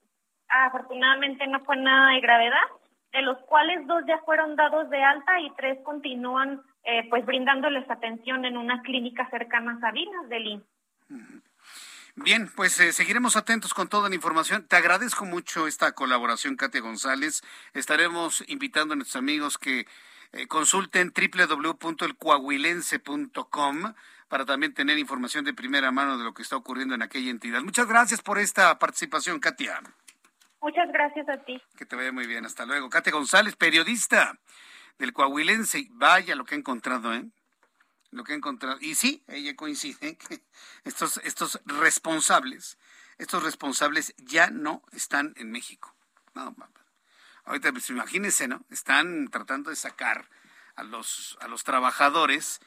Afortunadamente no fue nada de gravedad, de los cuales dos ya fueron dados de alta y tres continúan eh, pues brindándoles atención en una clínica cercana a Sabinas del. Bien, pues eh, seguiremos atentos con toda la información. Te agradezco mucho esta colaboración, Katia González. Estaremos invitando a nuestros amigos que eh, consulten www.elcoahuilense.com para también tener información de primera mano de lo que está ocurriendo en aquella entidad. Muchas gracias por esta participación, Katia. Muchas gracias a ti. Que te vaya muy bien. Hasta luego. Katia González, periodista del coahuilense. Vaya lo que ha encontrado, ¿eh? Lo que ha encontrado. Y sí, ella coincide que estos, estos responsables, estos responsables ya no están en México. No, ahorita, pues, imagínense, ¿no? Están tratando de sacar a los, a los trabajadores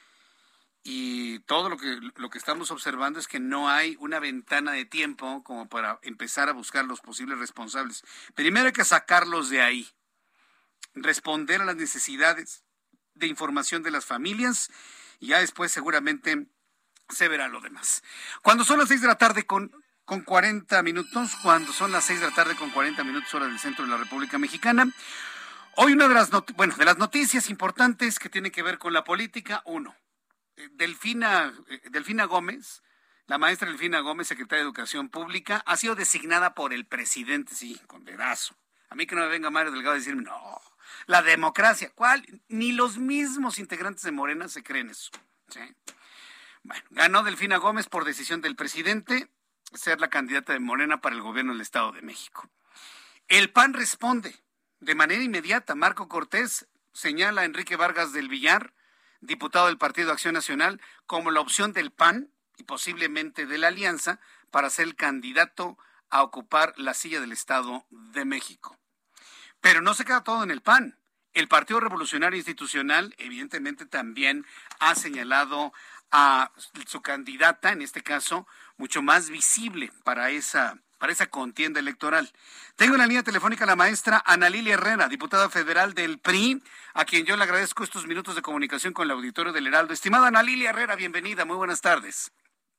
y todo lo que, lo que estamos observando es que no hay una ventana de tiempo como para empezar a buscar los posibles responsables. Primero hay que sacarlos de ahí responder a las necesidades de información de las familias y ya después seguramente se verá lo demás. Cuando son las seis de la tarde con, con 40 minutos, cuando son las seis de la tarde con 40 minutos hora del centro de la República Mexicana, hoy una de las, bueno, de las noticias importantes que tiene que ver con la política, uno, eh, Delfina, eh, Delfina Gómez, la maestra Delfina Gómez, secretaria de Educación Pública, ha sido designada por el presidente, sí, con dedazo. A mí que no me venga Mario Delgado a decirme, no, la democracia. ¿Cuál? Ni los mismos integrantes de Morena se creen eso. Bueno, ganó Delfina Gómez por decisión del presidente ser la candidata de Morena para el gobierno del Estado de México. El PAN responde de manera inmediata. Marco Cortés señala a Enrique Vargas del Villar, diputado del Partido Acción Nacional, como la opción del PAN y posiblemente de la alianza para ser el candidato a ocupar la silla del Estado de México. Pero no se queda todo en el PAN. El Partido Revolucionario Institucional, evidentemente, también ha señalado a su candidata, en este caso, mucho más visible para esa, para esa contienda electoral. Tengo en la línea telefónica a la maestra Ana Lilia Herrera, diputada federal del PRI, a quien yo le agradezco estos minutos de comunicación con el auditorio del Heraldo. Estimada Ana Lilia Herrera, bienvenida, muy buenas tardes.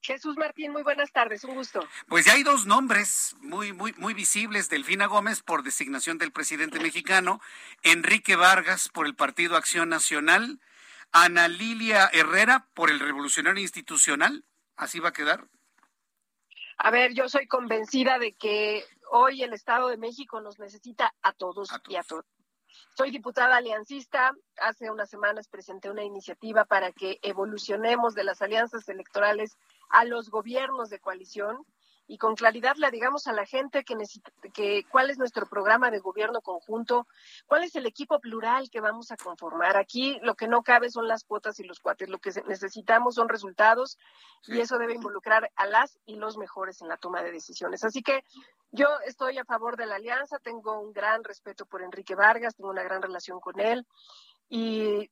Jesús Martín, muy buenas tardes, un gusto. Pues ya hay dos nombres muy, muy, muy visibles, Delfina Gómez por designación del presidente mexicano, Enrique Vargas por el Partido Acción Nacional, Ana Lilia Herrera por el Revolucionario Institucional, ¿así va a quedar? A ver, yo soy convencida de que hoy el Estado de México nos necesita a todos, a todos. y a todos. Soy diputada aliancista. Hace unas semanas presenté una iniciativa para que evolucionemos de las alianzas electorales a los gobiernos de coalición y con claridad le digamos a la gente que, necesita, que cuál es nuestro programa de gobierno conjunto, cuál es el equipo plural que vamos a conformar. Aquí lo que no cabe son las cuotas y los cuates, lo que necesitamos son resultados y eso debe involucrar a las y los mejores en la toma de decisiones. Así que yo estoy a favor de la alianza, tengo un gran respeto por Enrique Vargas, tengo una gran relación con él y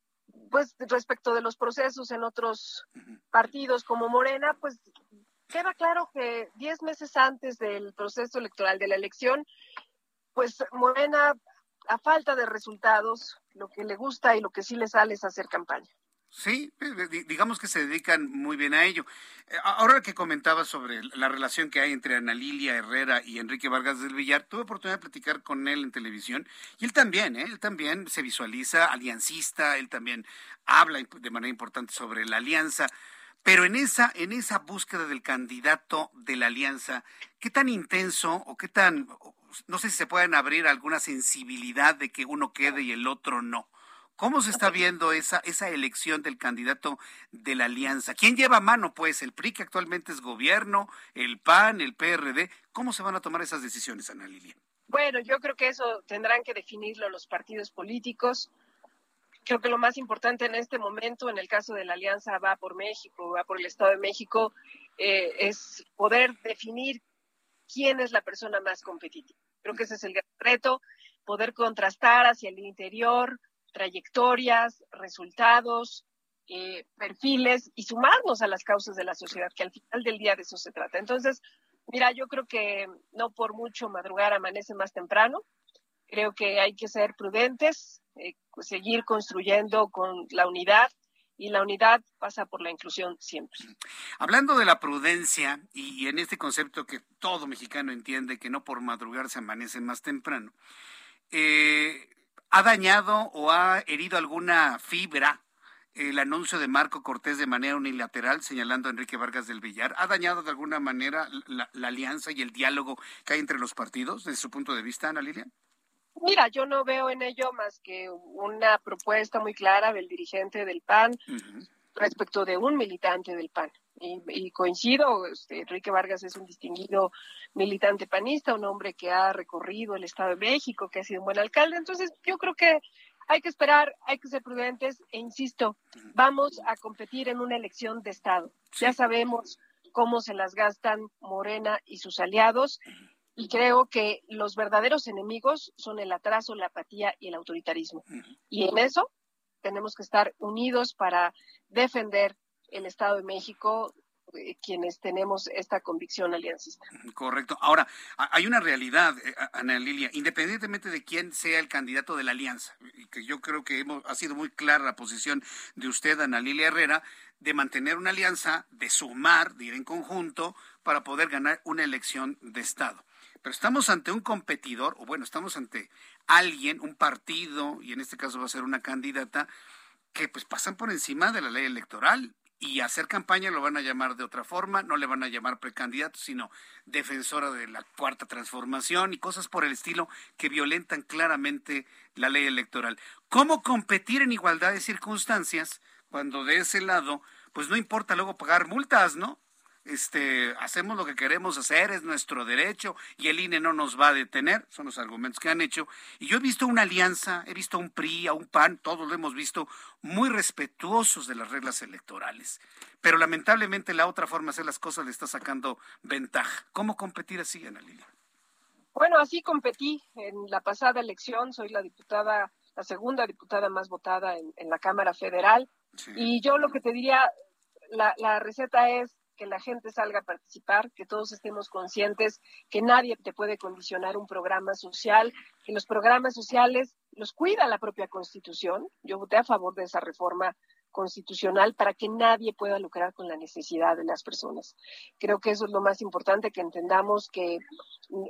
pues respecto de los procesos en otros partidos como Morena, pues queda claro que diez meses antes del proceso electoral de la elección, pues Morena, a falta de resultados, lo que le gusta y lo que sí le sale es hacer campaña. Sí, digamos que se dedican muy bien a ello. Eh, ahora que comentaba sobre la relación que hay entre Ana Lilia Herrera y Enrique Vargas del Villar, tuve oportunidad de platicar con él en televisión y él también, ¿eh? él también se visualiza aliancista, él también habla de manera importante sobre la alianza. Pero en esa, en esa búsqueda del candidato de la alianza, ¿qué tan intenso o qué tan, no sé si se pueden abrir alguna sensibilidad de que uno quede y el otro no? ¿Cómo se está viendo esa, esa elección del candidato de la alianza? ¿Quién lleva mano? Pues el PRI, que actualmente es gobierno, el PAN, el PRD. ¿Cómo se van a tomar esas decisiones, Ana Lilia? Bueno, yo creo que eso tendrán que definirlo los partidos políticos. Creo que lo más importante en este momento, en el caso de la alianza va por México, va por el Estado de México, eh, es poder definir quién es la persona más competitiva. Creo que ese es el gran reto, poder contrastar hacia el interior trayectorias, resultados, eh, perfiles y sumarnos a las causas de la sociedad, que al final del día de eso se trata. Entonces, mira, yo creo que no por mucho madrugar amanece más temprano. Creo que hay que ser prudentes, eh, seguir construyendo con la unidad y la unidad pasa por la inclusión siempre. Hablando de la prudencia y, en este concepto que todo mexicano entiende que no por madrugar se amanece más temprano, eh, ¿ha dañado o ha herido alguna fibra el anuncio de Marco Cortés de manera unilateral señalando a Enrique Vargas del Villar? ¿Ha dañado de alguna manera la, la alianza y el diálogo que hay entre los partidos desde su punto de vista, Ana Lilia? Mira, yo no veo en ello más que una propuesta muy clara del dirigente del PAN respecto de un militante del PAN. Y, coincido, este, Enrique Vargas es un distinguido militante panista, un hombre que ha recorrido el Estado de México, que ha sido un buen alcalde. Entonces, yo creo que hay que esperar, hay que ser prudentes e insisto, vamos a competir en una elección de Estado. Ya sabemos cómo se las gastan Morena y sus aliados y creo que los verdaderos enemigos son el atraso, la apatía y el autoritarismo. Y en eso tenemos que estar unidos para defender el Estado de México, eh, quienes tenemos esta convicción aliancista. Correcto. Ahora, hay una realidad, eh, Ana Lilia, independientemente de quién sea el candidato de la alianza, que yo creo que hemos, ha sido muy clara la posición de usted, Ana Lilia Herrera, de mantener una alianza, de sumar, de ir en conjunto, para poder ganar una elección de Estado. Pero estamos ante un competidor, o bueno, estamos ante alguien, un partido, y en este caso va a ser una candidata, que pues pasan por encima de la ley electoral y hacer campaña lo van a llamar de otra forma, no le van a llamar precandidato, sino defensora de la cuarta transformación y cosas por el estilo que violentan claramente la ley electoral. ¿Cómo competir en igualdad de circunstancias cuando de ese lado, pues no importa luego pagar multas, ¿no? Este, hacemos lo que queremos hacer, es nuestro derecho y el INE no nos va a detener, son los argumentos que han hecho. Y yo he visto una alianza, he visto un PRI, a un PAN, todos lo hemos visto, muy respetuosos de las reglas electorales. Pero lamentablemente la otra forma de hacer las cosas le está sacando ventaja. ¿Cómo competir así, Ana Lilia? Bueno, así competí en la pasada elección, soy la diputada, la segunda diputada más votada en, la Cámara Federal. Y yo lo que te diría, la, la receta es que la gente salga a participar, que todos estemos conscientes que nadie te puede condicionar un programa social, que los programas sociales los cuida la propia Constitución. Yo voté a favor de esa reforma constitucional para que nadie pueda lucrar con la necesidad de las personas. Creo que eso es lo más importante, que entendamos que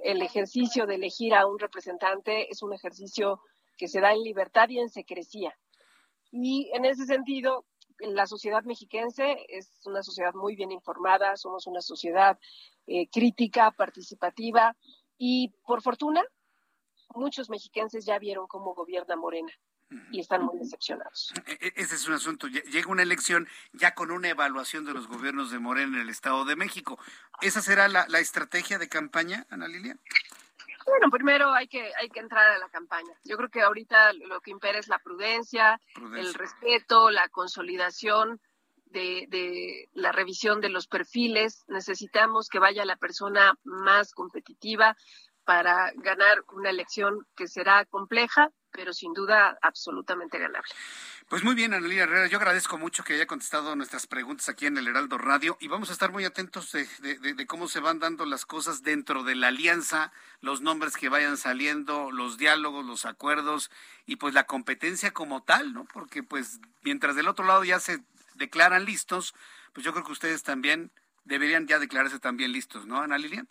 el ejercicio de elegir a un representante es un ejercicio que se da en libertad y en secrecía. Y en ese sentido, la sociedad mexiquense es una sociedad muy bien informada, somos una sociedad eh, crítica, participativa y por fortuna muchos mexiquenses ya vieron cómo gobierna Morena y están muy decepcionados. E, e, ese es un asunto. Llega una elección ya con una evaluación de los gobiernos de Morena en el Estado de México. ¿Esa será la, la estrategia de campaña, Ana Lilia? Bueno, primero hay que, hay que entrar a la campaña. Yo creo que ahorita lo que impera es la prudencia, el respeto, la consolidación de, de, la revisión de los perfiles. Necesitamos que vaya la persona más competitiva para ganar una elección que será compleja, pero sin duda absolutamente ganable. Pues muy bien, Analia Herrera, yo agradezco mucho que haya contestado nuestras preguntas aquí en el Heraldo Radio y vamos a estar muy atentos de, cómo se van dando las cosas dentro de la alianza, los nombres que vayan saliendo, los diálogos, los acuerdos y pues la competencia como tal, ¿no? Porque pues mientras del otro lado ya se declaran listos, pues yo creo que ustedes también deberían ya declararse también listos, ¿no, Ana Lilia?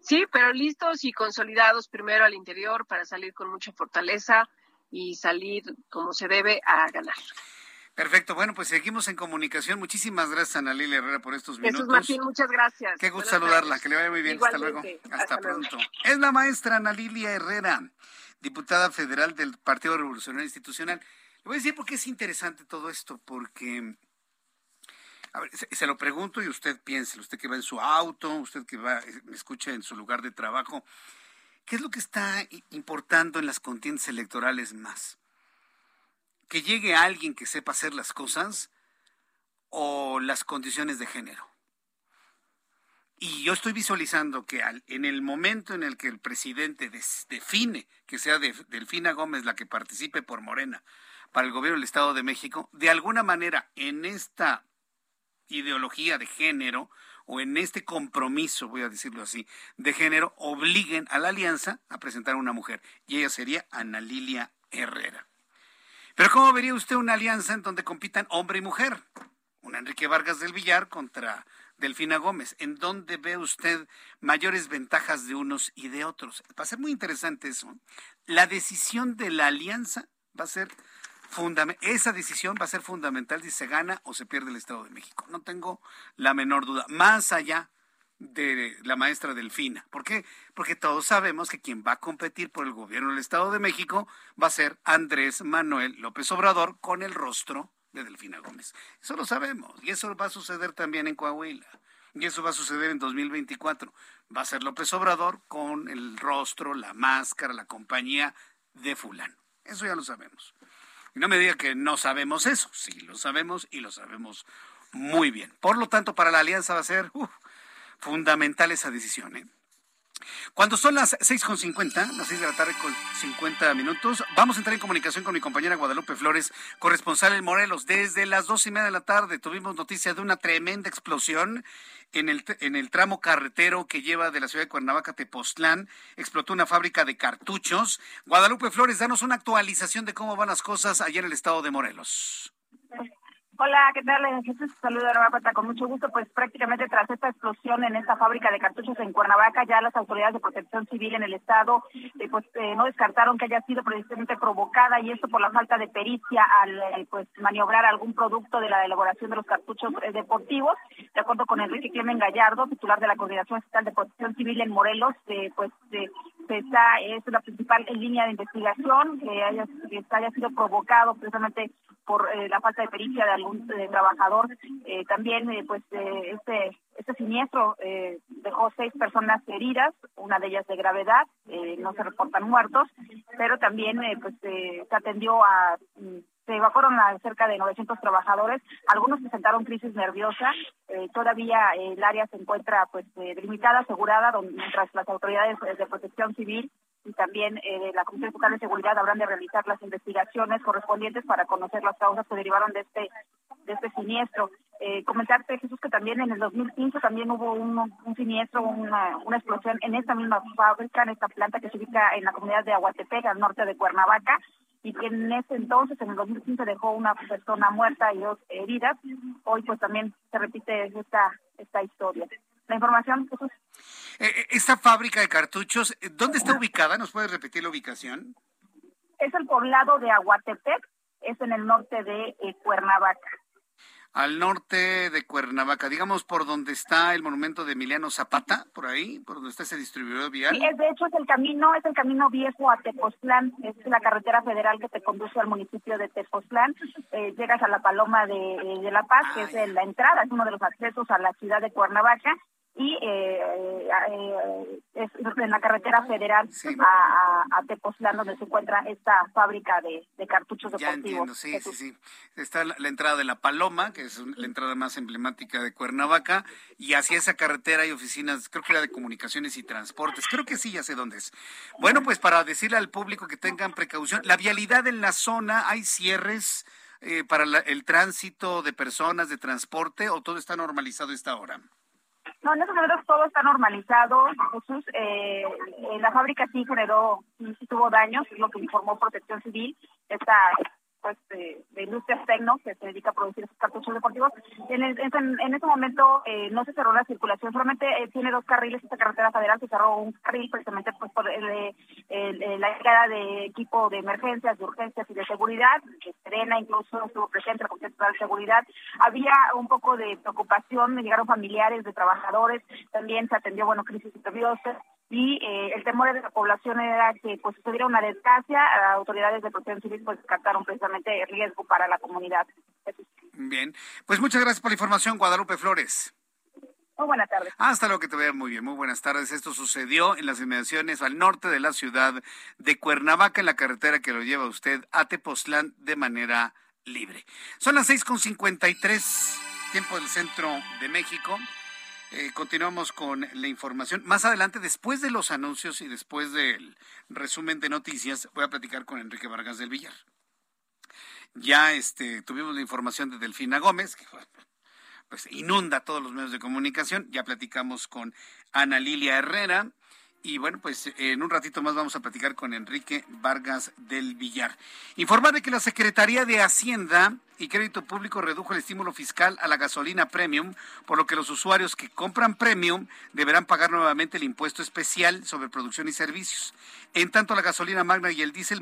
Sí, pero listos y consolidados primero al interior para salir con mucha fortaleza y salir como se debe a ganar. Perfecto, bueno, pues seguimos en comunicación. Muchísimas gracias, Ana Lilia Herrera, por estos minutos. Jesús Martín, muchas gracias. Qué gusto saludarla, que le vaya muy bien. hasta luego. Hasta, pronto. Es la maestra Ana Lilia Herrera diputada federal del Partido Revolucionario Institucional. Le voy a decir por qué es interesante todo esto, porque a ver, se, lo pregunto y usted piense, usted que va en su auto, usted que va, eh, me escucha en su lugar de trabajo, ¿qué es lo que está importando en las contiendas electorales más? ¿Que llegue alguien que sepa hacer las cosas o las condiciones de género? Y yo estoy visualizando que en el momento en el que el presidente define que sea Delfina Gómez la que participe por Morena para el gobierno del Estado de México, de alguna manera en esta ideología de género o en este compromiso, voy a decirlo así, de género, obliguen a la alianza a presentar a una mujer. Y ella sería Ana Lilia Herrera. Pero ¿cómo vería usted una alianza en donde compitan hombre y mujer? Un Enrique Vargas del Villar contra Delfina Gómez. ¿En dónde ve usted mayores ventajas de unos y de otros? Va a ser muy interesante eso. La decisión de la alianza va a ser esa decisión va a ser fundamental si se gana o se pierde el Estado de México. No tengo la menor duda. Más allá de la maestra Delfina. ¿Por qué? Porque todos sabemos que quien va a competir por el gobierno del Estado de México va a ser Andrés Manuel López Obrador con el rostro de Delfina Gómez. Eso lo sabemos y eso va a suceder también en Coahuila. Y eso va a suceder en 2024. Va a ser López Obrador con el rostro, la máscara, la compañía de fulano. Eso ya lo sabemos. No me diga que no sabemos eso. Sí, lo sabemos y lo sabemos muy bien. Por lo tanto, para la alianza va a ser fundamental esa decisión. ¿eh? Cuando son las 6.50, las 6 de la tarde con 50 minutos, vamos a entrar en comunicación con mi compañera Guadalupe Flores, corresponsal en Morelos. Desde las dos y media de la tarde tuvimos noticia de una tremenda explosión en el, en el tramo carretero que lleva de la ciudad de Cuernavaca a Tepoztlán. Explotó una fábrica de cartuchos. Guadalupe Flores, danos una actualización de cómo van las cosas allá en el estado de Morelos. Hola, ¿qué tal? Jesús, saludo de nueva con mucho gusto. Pues prácticamente tras esta explosión en esta fábrica de cartuchos en Cuernavaca, ya las autoridades de protección civil en el estado eh, pues eh, no descartaron que haya sido precisamente provocada y esto por la falta de pericia al eh, pues maniobrar algún producto de la elaboración de los cartuchos deportivos. De acuerdo con Enrique Clemen Gallardo, titular de la Coordinación Estatal de Protección Civil en Morelos, pues esta es la principal línea de investigación que haya, que haya sido provocado precisamente por la falta de pericia de algún un trabajador. Eh, también, eh, pues, eh, este, este siniestro dejó seis personas heridas, una de ellas de gravedad, no se reportan muertos, pero también, pues, se atendió a mm, se evacuaron a cerca de 900 trabajadores, algunos presentaron crisis nerviosa, todavía el área se encuentra pues delimitada, asegurada, donde, mientras las autoridades de protección civil y también eh, la Comisión Estatal de Seguridad habrán de realizar las investigaciones correspondientes para conocer las causas que derivaron de este de este siniestro. Eh, comentarte, Jesús, que también en el 2015 también hubo un, un siniestro, una, una explosión en esta misma fábrica, en esta planta que se ubica en la comunidad de Aguatepec, al norte de Cuernavaca, y que en ese entonces, en el 2015, dejó una persona muerta y dos heridas. Hoy pues también se repite esta, esta historia la información, Jesús. Eh, eh, esta fábrica de cartuchos, eh, ¿dónde está ubicada? ¿Nos puedes repetir la ubicación? Es el poblado de Aguatepec, es en el norte de Cuernavaca al norte de Cuernavaca, digamos por donde está el monumento de Emiliano Zapata, por ahí, por donde está ese distribuidor vial. Sí, de hecho es el camino, es el camino viejo a Tepoztlán, es la carretera federal que te conduce al municipio de Tepoztlán, eh, llegas a la Paloma de, de La Paz, que es la entrada, es uno de los accesos a la ciudad de Cuernavaca, y eh, eh, es en la carretera federal a, a, Tepoztlán donde se encuentra esta fábrica de, cartuchos deportivos. Ya entiendo, sí, sí, sí. Está la, entrada de La Paloma, que es la entrada más emblemática de Cuernavaca, y hacia esa carretera hay oficinas, creo que era de comunicaciones y transportes, creo que sí, ya sé dónde es. Bueno, pues para decirle al público que tengan precaución, la vialidad en la zona, hay cierres eh, para el tránsito de personas, de transporte, o todo está normalizado a esta hora. No, en estos momentos todo está normalizado, Jesús. Eh, la fábrica sí generó, sí tuvo daños, es lo que informó Protección Civil. Esta pues de, Industrias Tecno, que se dedica a producir estos cartuchos deportivos. En, en, en ese momento eh, no se cerró la circulación, solamente eh, tiene dos carriles esta carretera federal, se cerró un carril precisamente pues por el, la llegada de equipo de emergencias, de urgencias y de seguridad, que Serena incluso estuvo presente, la Comisión de Seguridad. Había un poco de preocupación, me llegaron familiares de trabajadores, también se atendió, bueno, crisis nerviosa, y eh, el temor de la población era que pues sucediera una desgracia, autoridades de protección civil pues descartaron precisamente el riesgo para la comunidad. Bien, pues muchas gracias por la información, Guadalupe Flores. Muy buenas tardes. Hasta luego, que te vea muy bien. Muy buenas tardes. Esto sucedió en las inmediaciones al norte de la ciudad de Cuernavaca, en la carretera que lo lleva usted a Tepoztlán de manera libre. Son las seis con cincuenta y tres, tiempo del centro de México. Eh, continuamos con la información. Más adelante, después de los anuncios y después del resumen de noticias, voy a platicar con Enrique Vargas del Villar. Ya este, tuvimos la información de Delfina Gómez, que pues inunda todos los medios de comunicación. Ya platicamos con Ana Lilia Herrera. Y bueno, pues en un ratito más vamos a platicar con Enrique Vargas del Villar. Informar de que la Secretaría de Hacienda y Crédito Público redujo el estímulo fiscal a la gasolina premium, por lo que los usuarios que compran premium deberán pagar nuevamente el impuesto especial sobre producción y servicios. En tanto, la gasolina magna y el diésel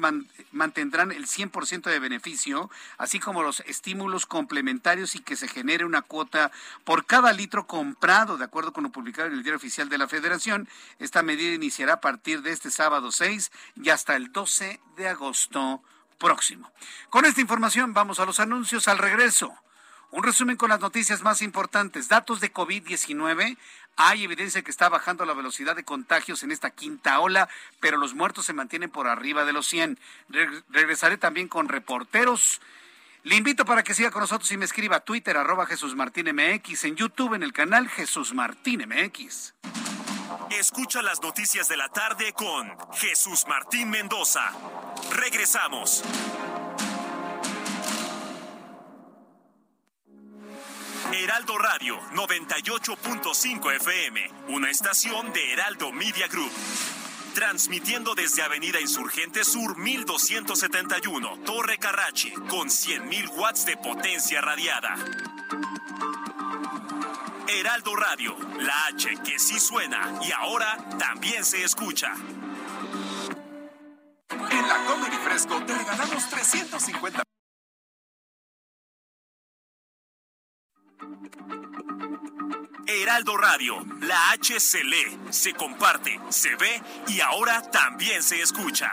mantendrán el 100% de beneficio, así como los estímulos complementarios y que se genere una cuota por cada litro comprado, de acuerdo con lo publicado en el Diario Oficial de la Federación. Esta medida iniciará a partir de este sábado 6 y hasta el 12 de agosto próximo. Con esta información vamos a los anuncios al regreso. Un resumen con las noticias más importantes. Datos de COVID-19. Hay evidencia que está bajando la velocidad de contagios en esta quinta ola, pero los muertos se mantienen por arriba de los 100. regresaré también con reporteros. Le invito para que siga con nosotros y me escriba a Twitter, arroba Jesús Martín MX, en YouTube, en el canal Jesús Martín MX. Escucha las noticias de la tarde con Jesús Martín Mendoza. Regresamos. Heraldo Radio 98.5 FM, una estación de Heraldo Media Group. Transmitiendo desde Avenida Insurgente Sur 1271, Torre Carrache, con 100.000 watts de potencia radiada. Heraldo Radio, la H que sí suena y ahora también se escucha. En la Comedy Fresco te regalamos 350 Heraldo Radio, la H se lee, se comparte, se ve y ahora también se escucha.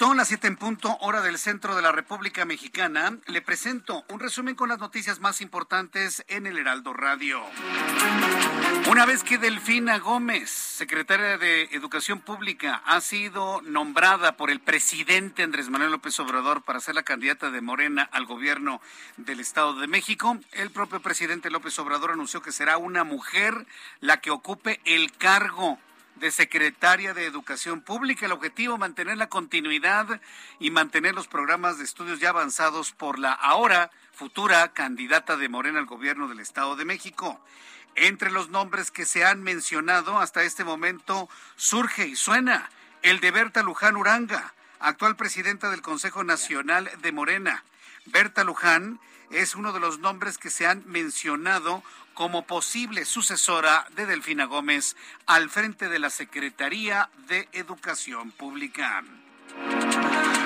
Punto, las siete en punto, hora del centro de la República Mexicana. Le presento un resumen con las noticias más importantes en el Heraldo Radio. Una vez que Delfina Gómez, secretaria de Educación Pública, ha sido nombrada por el presidente Andrés Manuel López Obrador para ser la candidata de Morena al gobierno del Estado de México, el propio presidente López Obrador anunció que será una mujer la que ocupe el cargo de secretaria de Educación Pública. El objetivo, mantener la continuidad y mantener los programas de estudios ya avanzados por la ahora futura candidata de Morena al gobierno del Estado de México. Entre los nombres que se han mencionado hasta este momento surge y suena el de Berta Luján Uranga, actual presidenta del Consejo Nacional de Morena. Berta Luján es uno de los nombres que se han mencionado como posible sucesora de Delfina Gómez al frente de la Secretaría de Educación Pública.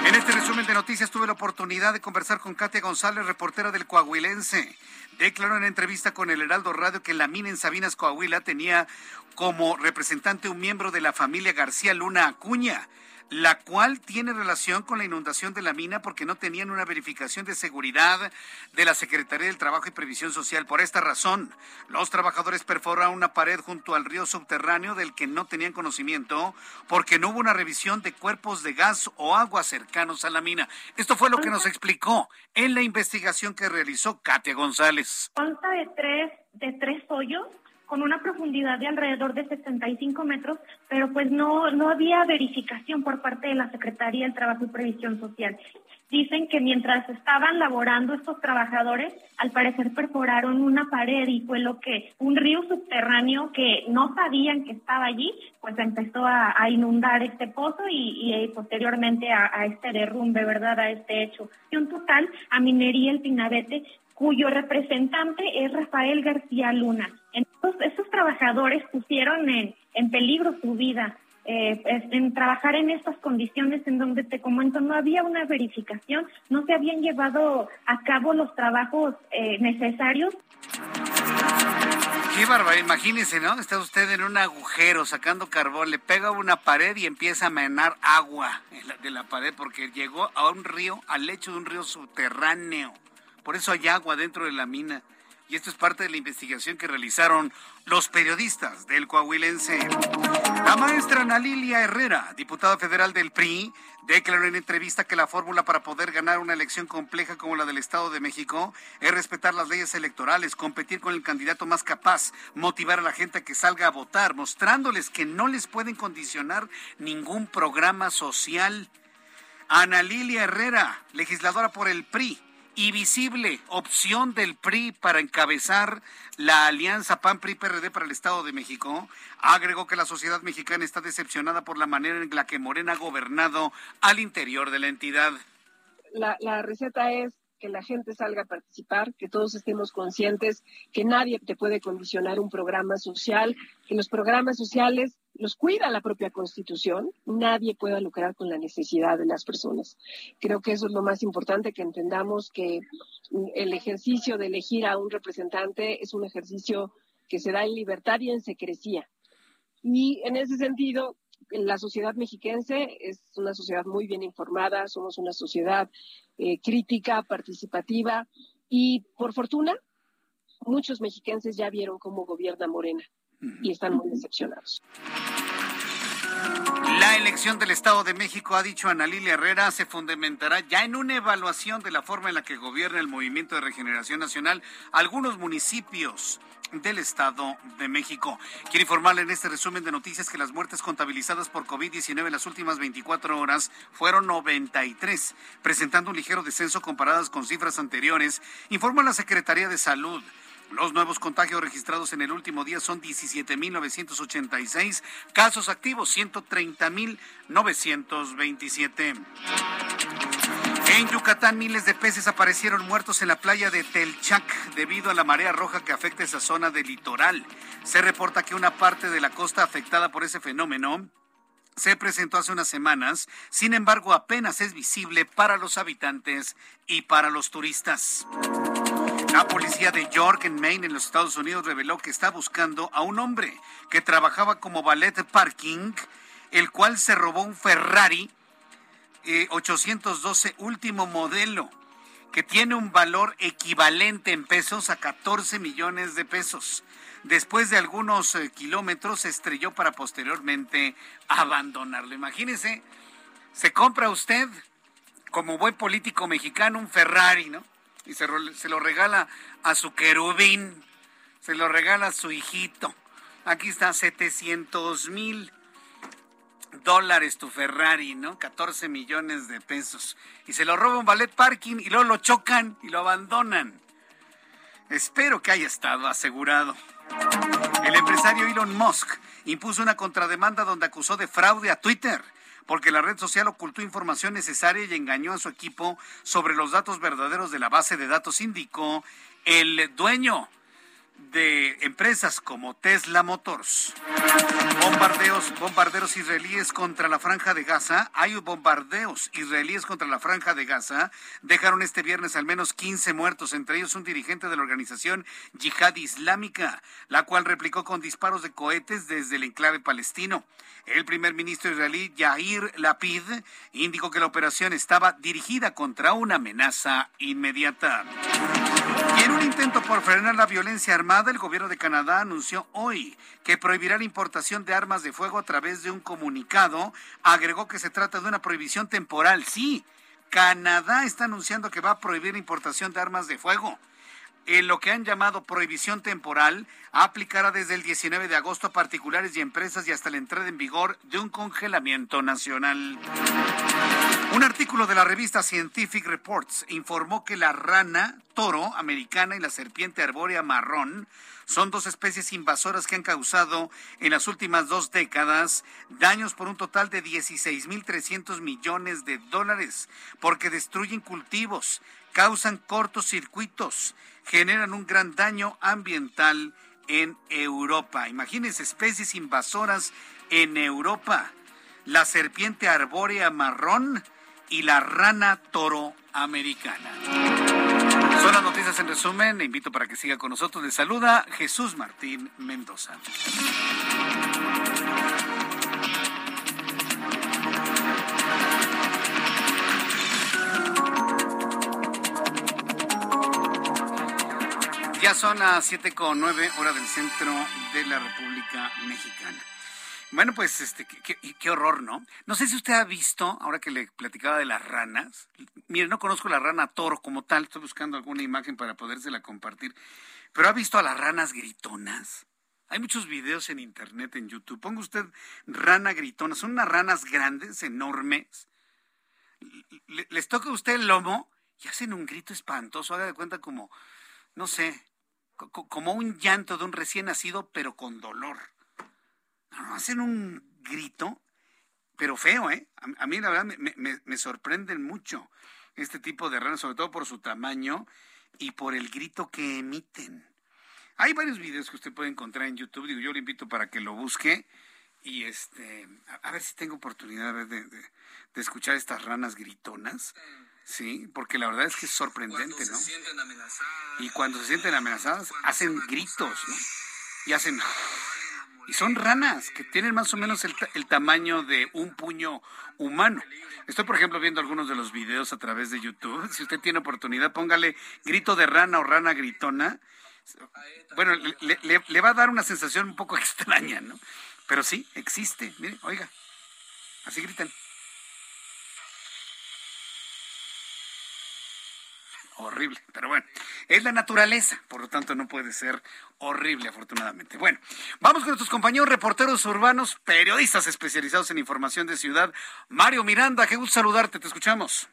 En este resumen de noticias tuve la oportunidad de conversar con Katia González, reportera del Coahuilense. Declaró en entrevista con el Heraldo Radio que la mina en Sabinas, Coahuila, tenía como representante un miembro de la familia García Luna Acuña. La cual tiene relación con la inundación de la mina porque no tenían una verificación de seguridad de la Secretaría del Trabajo y Previsión Social. Por esta razón, los trabajadores perforaron una pared junto al río subterráneo del que no tenían conocimiento porque no hubo una revisión de cuerpos de gas o agua cercanos a la mina. Esto fue lo que nos explicó en la investigación que realizó Katia González. Consta de tres, de tres hoyos con una profundidad de alrededor de 65 metros, pero pues no, no había verificación por parte de la Secretaría del Trabajo y Previsión Social. Dicen que mientras estaban laborando estos trabajadores, al parecer perforaron una pared y fue lo que un río subterráneo que no sabían que estaba allí, pues empezó a, inundar este pozo y, y posteriormente a, a, este derrumbe, ¿verdad? A este hecho. Y un total a Minería El Pinabete cuyo representante es Rafael García Luna. Entonces, estos trabajadores pusieron en, en peligro su vida. Eh, en trabajar en estas condiciones en donde te comento no había una verificación, no se habían llevado a cabo los trabajos eh, necesarios. Qué bárbaro, imagínese, ¿no? Está usted en un agujero sacando carbón, le pega una pared y empieza a menar agua de la pared porque llegó a un río, al lecho de un río subterráneo. Por eso hay agua dentro de la mina. Y esto es parte de la investigación que realizaron los periodistas del Coahuilense. La maestra Ana Lilia Herrera, diputada federal del PRI, declaró en entrevista que la fórmula para poder ganar una elección compleja como la del Estado de México es respetar las leyes electorales, competir con el candidato más capaz, motivar a la gente a que salga a votar, mostrándoles que no les pueden condicionar ningún programa social. Ana Lilia Herrera, legisladora por el PRI, y visible opción del PRI para encabezar la alianza PAN-PRI-PRD para el Estado de México, agregó que la sociedad mexicana está decepcionada por la manera en la que Morena ha gobernado al interior de la entidad. La, la receta es que la gente salga a participar, que todos estemos conscientes que nadie te puede condicionar un programa social, que los programas sociales los cuida la propia Constitución, nadie pueda lucrar con la necesidad de las personas. Creo que eso es lo más importante, que entendamos que el ejercicio de elegir a un representante es un ejercicio que se da en libertad y en secrecía. Y en ese sentido, la sociedad mexiquense es una sociedad muy bien informada, somos una sociedad eh, crítica, participativa y por fortuna muchos mexiquenses ya vieron cómo gobierna Morena y están muy decepcionados. La elección del Estado de México, ha dicho Ana Lilia Herrera, se fundamentará ya en una evaluación de la forma en la que gobierna el Movimiento de Regeneración Nacional algunos municipios del Estado de México. Quiero informarle en este resumen de noticias que las muertes contabilizadas por COVID-19 en las últimas 24 horas fueron 93, presentando un ligero descenso comparadas con cifras anteriores, informa la Secretaría de Salud. Los nuevos contagios registrados en el último día son 17.986, casos activos 130.927. En Yucatán miles de peces aparecieron muertos en la playa de Telchac debido a la marea roja que afecta esa zona del litoral. Se reporta que una parte de la costa afectada por ese fenómeno se presentó hace unas semanas, sin embargo apenas es visible para los habitantes y para los turistas. La policía de York, en Maine, en los Estados Unidos, reveló que está buscando a un hombre que trabajaba como ballet parking, el cual se robó un Ferrari 812 eh, último modelo, que tiene un valor equivalente en pesos a 14 millones de pesos. Después de algunos eh, kilómetros se estrelló para posteriormente abandonarlo. Imagínese, se compra usted, como buen político mexicano, un Ferrari, ¿no? Y se, lo regala a su querubín, se lo regala a su hijito. Aquí está 700 mil dólares tu Ferrari, ¿no? 14 millones de pesos. Y se lo roba un ballet parking y luego lo chocan y lo abandonan. Espero que haya estado asegurado. El empresario Elon Musk impuso una contrademanda donde acusó de fraude a Twitter porque la red social ocultó información necesaria y engañó a su equipo sobre los datos verdaderos de la base de datos, indicó el dueño de empresas como Tesla Motors. Bombardeos, bombarderos israelíes contra la franja de Gaza. Hay bombardeos israelíes contra la franja de Gaza. Dejaron este viernes al menos 15 muertos, entre ellos un dirigente de la organización Yihad Islámica, la cual replicó con disparos de cohetes desde el enclave palestino. El primer ministro israelí Yair Lapid indicó que la operación estaba dirigida contra una amenaza inmediata. Y en un intento por frenar la violencia armada, el gobierno de Canadá anunció hoy que prohibirá la importación de armas de fuego a través de un comunicado. Agregó que se trata de una prohibición temporal. Sí, Canadá está anunciando que va a prohibir la importación de armas de fuego en lo que han llamado prohibición temporal, aplicará desde el 19 de agosto a particulares y empresas y hasta la entrada en vigor de un congelamiento nacional. Un artículo de la revista Scientific Reports informó que la rana toro americana y la serpiente arbórea marrón son dos especies invasoras que han causado en las últimas dos décadas daños por un total de 16.300 millones de dólares porque destruyen cultivos, causan cortocircuitos, generan un gran daño ambiental en Europa. Imagínense especies invasoras en Europa. La serpiente arbórea marrón y la rana toro americana. Son las noticias en resumen. Le invito para que siga con nosotros. Le saluda Jesús Martín Mendoza. Ya son las siete con nueve hora del centro de la República Mexicana. Bueno, pues este, qué, horror, ¿no? No sé si usted ha visto, ahora que le platicaba de las ranas, mire, no conozco la rana toro como tal, estoy buscando alguna imagen para podérsela compartir, pero ha visto a las ranas gritonas. Hay muchos videos en internet, en YouTube. Ponga usted rana gritona, son unas ranas grandes, enormes. les toca a usted el lomo y hacen un grito espantoso, haga de cuenta como, no sé, como un llanto de un recién nacido, pero con dolor. hacen un grito, pero feo, ¿eh? A, mí la verdad me, sorprenden mucho este tipo de ranas, sobre todo por su tamaño y por el grito que emiten. Hay varios videos que usted puede encontrar en YouTube, digo, yo le invito para que lo busque y este, a, ver si tengo oportunidad de, de escuchar estas ranas gritonas. Sí, porque la verdad es que es sorprendente, ¿no? Y cuando se sienten amenazadas, hacen gritos, ¿no? Y hacen... Y son ranas que tienen más o menos el, el, tamaño de un puño humano. Estoy, por ejemplo, viendo algunos de los videos a través de YouTube. Si usted tiene oportunidad, póngale grito de rana o rana gritona. Bueno, le, le va a dar una sensación un poco *laughs* extraña, ¿no? Pero sí, existe. Mire, oiga, así gritan. Horrible, pero bueno, es la naturaleza, por lo tanto no puede ser horrible, afortunadamente. Bueno, vamos con nuestros compañeros reporteros urbanos, periodistas especializados en información de ciudad. Mario Miranda, qué gusto saludarte, te escuchamos.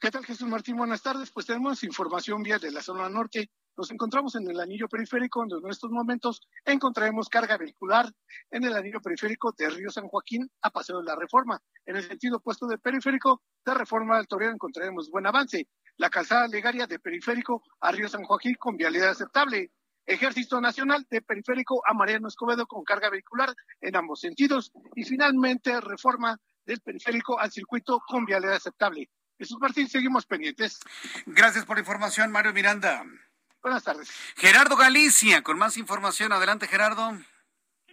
¿Qué tal Jesús Martín? Buenas tardes. Pues tenemos información vía de la zona norte. Nos encontramos en el anillo periférico, donde en estos momentos encontraremos carga vehicular en el anillo periférico de Río San Joaquín a Paseo de la Reforma. En el sentido opuesto del periférico de Reforma al Torreón encontraremos buen avance la calzada legaria de Periférico a Río San Joaquín con vialidad aceptable. Ejército Nacional de Periférico a Mariano Escobedo con carga vehicular en ambos sentidos. Y finalmente, reforma del periférico al circuito con vialidad aceptable. Jesús Martín, seguimos pendientes. Gracias por la información, Mario Miranda. Buenas tardes. Gerardo Galicia, con más información. Adelante, Gerardo.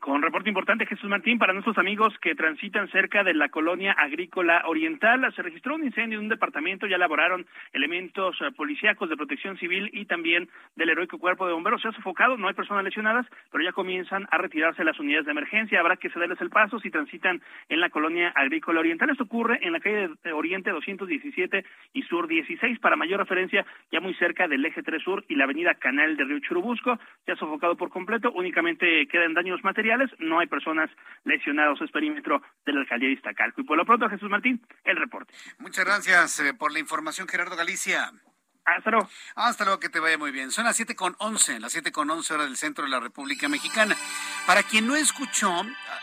Con reporte importante, Jesús Martín, para nuestros amigos que transitan cerca de la colonia agrícola oriental, se registró un incendio en un departamento, ya elaboraron elementos eh, policíacos de protección civil y también del heroico cuerpo de bomberos. Se ha sofocado, no hay personas lesionadas, pero ya comienzan a retirarse las unidades de emergencia. Habrá que cederles el paso si transitan en la colonia agrícola oriental. Esto ocurre en la calle Oriente 217 y Sur 16. Para mayor referencia, ya muy cerca del eje 3 Sur y la avenida Canal de Río Churubusco. Ha sofocado por completo, únicamente quedan daños materiales no hay personas lesionadas. Es perímetro de la alcaldía de Iztacalco. Y por lo pronto, Jesús Martín, el reporte. Muchas gracias eh, por la información, Gerardo Galicia. Hasta luego. Hasta luego, que te vaya muy bien. Son las siete con once, las siete con once hora del centro de la República Mexicana. Para quien no escuchó,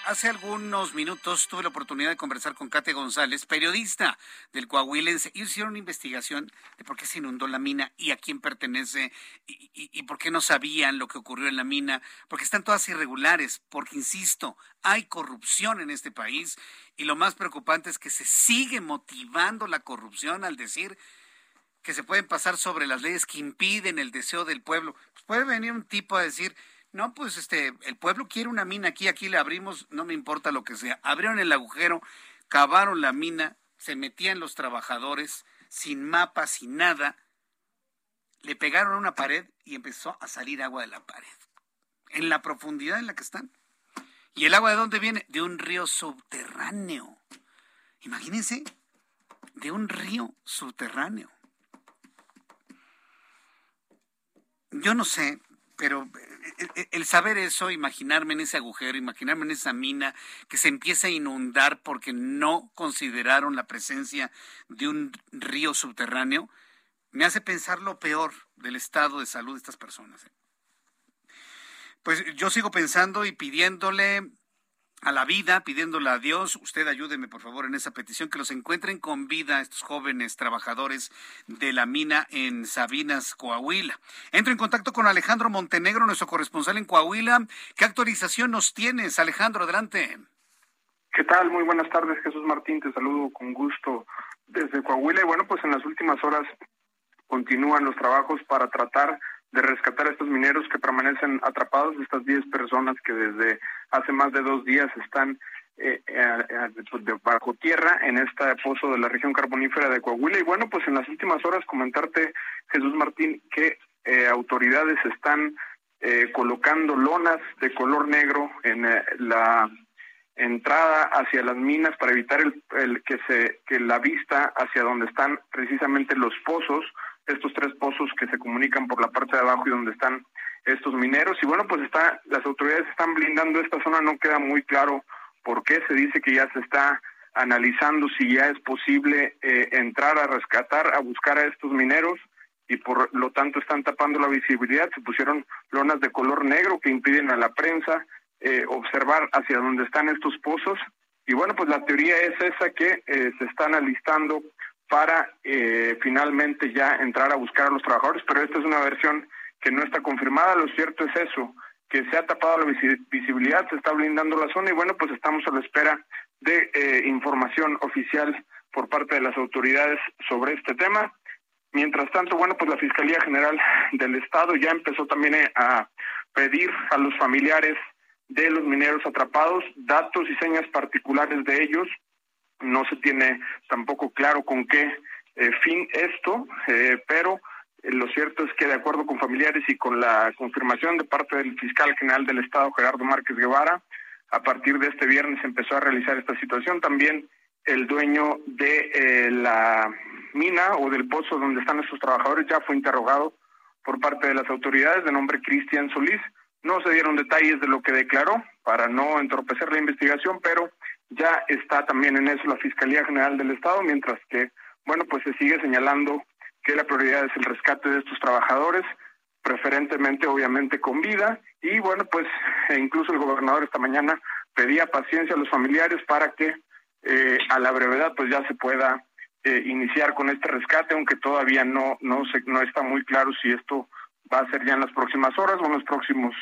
hace algunos minutos tuve la oportunidad de conversar con Kate González, periodista del Coahuilense. y hicieron una investigación de por qué se inundó la mina y a quién pertenece y, por qué no sabían lo que ocurrió en la mina, porque están todas irregulares, porque, insisto, hay corrupción en este país y lo más preocupante es que se sigue motivando la corrupción al decir que se pueden pasar sobre las leyes que impiden el deseo del pueblo. Pues puede venir un tipo a decir, no, pues este, el pueblo quiere una mina aquí, aquí le abrimos, no me importa lo que sea. Abrieron el agujero, cavaron la mina, se metían los trabajadores sin mapa, sin nada, le pegaron a una pared y empezó a salir agua de la pared, en la profundidad en la que están. ¿Y el agua de dónde viene? De un río subterráneo. Imagínense, de un río subterráneo. Yo no sé, pero eh, eh, el saber eso, imaginarme en ese agujero, imaginarme en esa mina que se empieza a inundar porque no consideraron la presencia de un río subterráneo, me hace pensar lo peor del estado de salud de estas personas. ¿eh? Pues yo sigo pensando y pidiéndole a la vida, pidiéndole a Dios, usted ayúdeme por favor en esa petición, que los encuentren con vida estos jóvenes trabajadores de la mina en Sabinas, Coahuila. Entro en contacto con Alejandro Montenegro, nuestro corresponsal en Coahuila. ¿Qué actualización nos tienes, Alejandro? Adelante. ¿Qué tal? Muy buenas tardes, Jesús Martín. Te saludo con gusto desde Coahuila. Y bueno, pues en las últimas horas continúan los trabajos para tratar de rescatar a estos mineros que permanecen atrapados, estas 10 personas que desde hace más de dos días están eh, eh, pues, bajo tierra en este pozo de la región carbonífera de Coahuila. Y bueno, pues en las últimas horas comentarte, Jesús Martín, que eh, autoridades están colocando lonas de color negro en la entrada hacia las minas para evitar el, el, que se que la vista hacia donde están precisamente los pozos estos tres pozos que se comunican por la parte de abajo y donde están estos mineros. Y bueno, pues está, las autoridades están blindando esta zona, no queda muy claro por qué se dice que ya se está analizando si ya es posible eh, entrar a rescatar, a buscar a estos mineros y por lo tanto están tapando la visibilidad. Se pusieron lonas de color negro que impiden a la prensa eh, observar hacia dónde están estos pozos. Y bueno, pues la teoría es esa que eh, se están alistando para eh, finalmente ya entrar a buscar a los trabajadores, pero esta es una versión que no está confirmada. Lo cierto es eso, que se ha tapado la visibilidad, se está blindando la zona y bueno, pues estamos a la espera de eh, información oficial por parte de las autoridades sobre este tema. Mientras tanto, bueno, pues la Fiscalía General del Estado ya empezó también eh, a pedir a los familiares de los mineros atrapados datos y señas particulares de ellos no se tiene tampoco claro con qué eh, fin esto, eh, pero eh, lo cierto es que de acuerdo con familiares y con la confirmación de parte del fiscal general del Estado, Gerardo Márquez Guevara, a partir de este viernes empezó a realizar esta situación. También el dueño de la mina o del pozo donde están estos trabajadores ya fue interrogado por parte de las autoridades de nombre Cristian Solís. No se dieron detalles de lo que declaró para no entorpecer la investigación, pero ya está también en eso la Fiscalía General del Estado, mientras que, bueno, pues se sigue señalando que la prioridad es el rescate de estos trabajadores, preferentemente obviamente con vida, y bueno, pues e incluso el gobernador esta mañana pedía paciencia a los familiares para que eh, a la brevedad pues ya se pueda eh, iniciar con este rescate, aunque todavía no, no, se, no está muy claro si esto va a ser ya en las próximas horas o en los próximos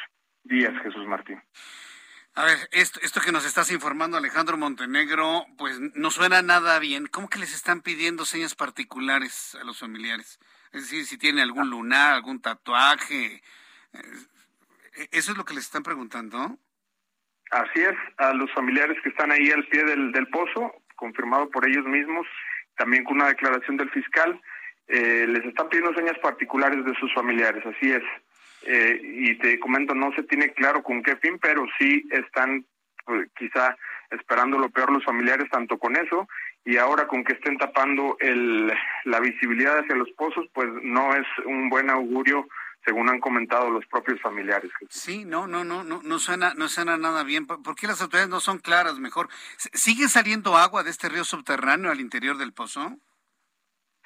días, Jesús Martín. A ver, esto, esto que nos estás informando Alejandro Montenegro, pues no suena nada bien. ¿Cómo que les están pidiendo señas particulares a los familiares? Es decir, si tienen algún lunar, algún tatuaje. Eh, ¿Eso es lo que les están preguntando? Así es, a los familiares que están ahí al pie del, del pozo, confirmado por ellos mismos, también con una declaración del fiscal, eh, les están pidiendo señas particulares de sus familiares, así es. Eh, y te comento, no se tiene claro con qué fin, pero sí están pues, quizá esperando lo peor los familiares, tanto con eso, y ahora con que estén tapando el, la visibilidad hacia los pozos, pues no es un buen augurio según han comentado los propios familiares. Sí, no, no, no, no, no suena, no suena nada bien. ¿Por qué las autoridades no son claras? Mejor, ¿sigue saliendo agua de este río subterráneo al interior del pozo?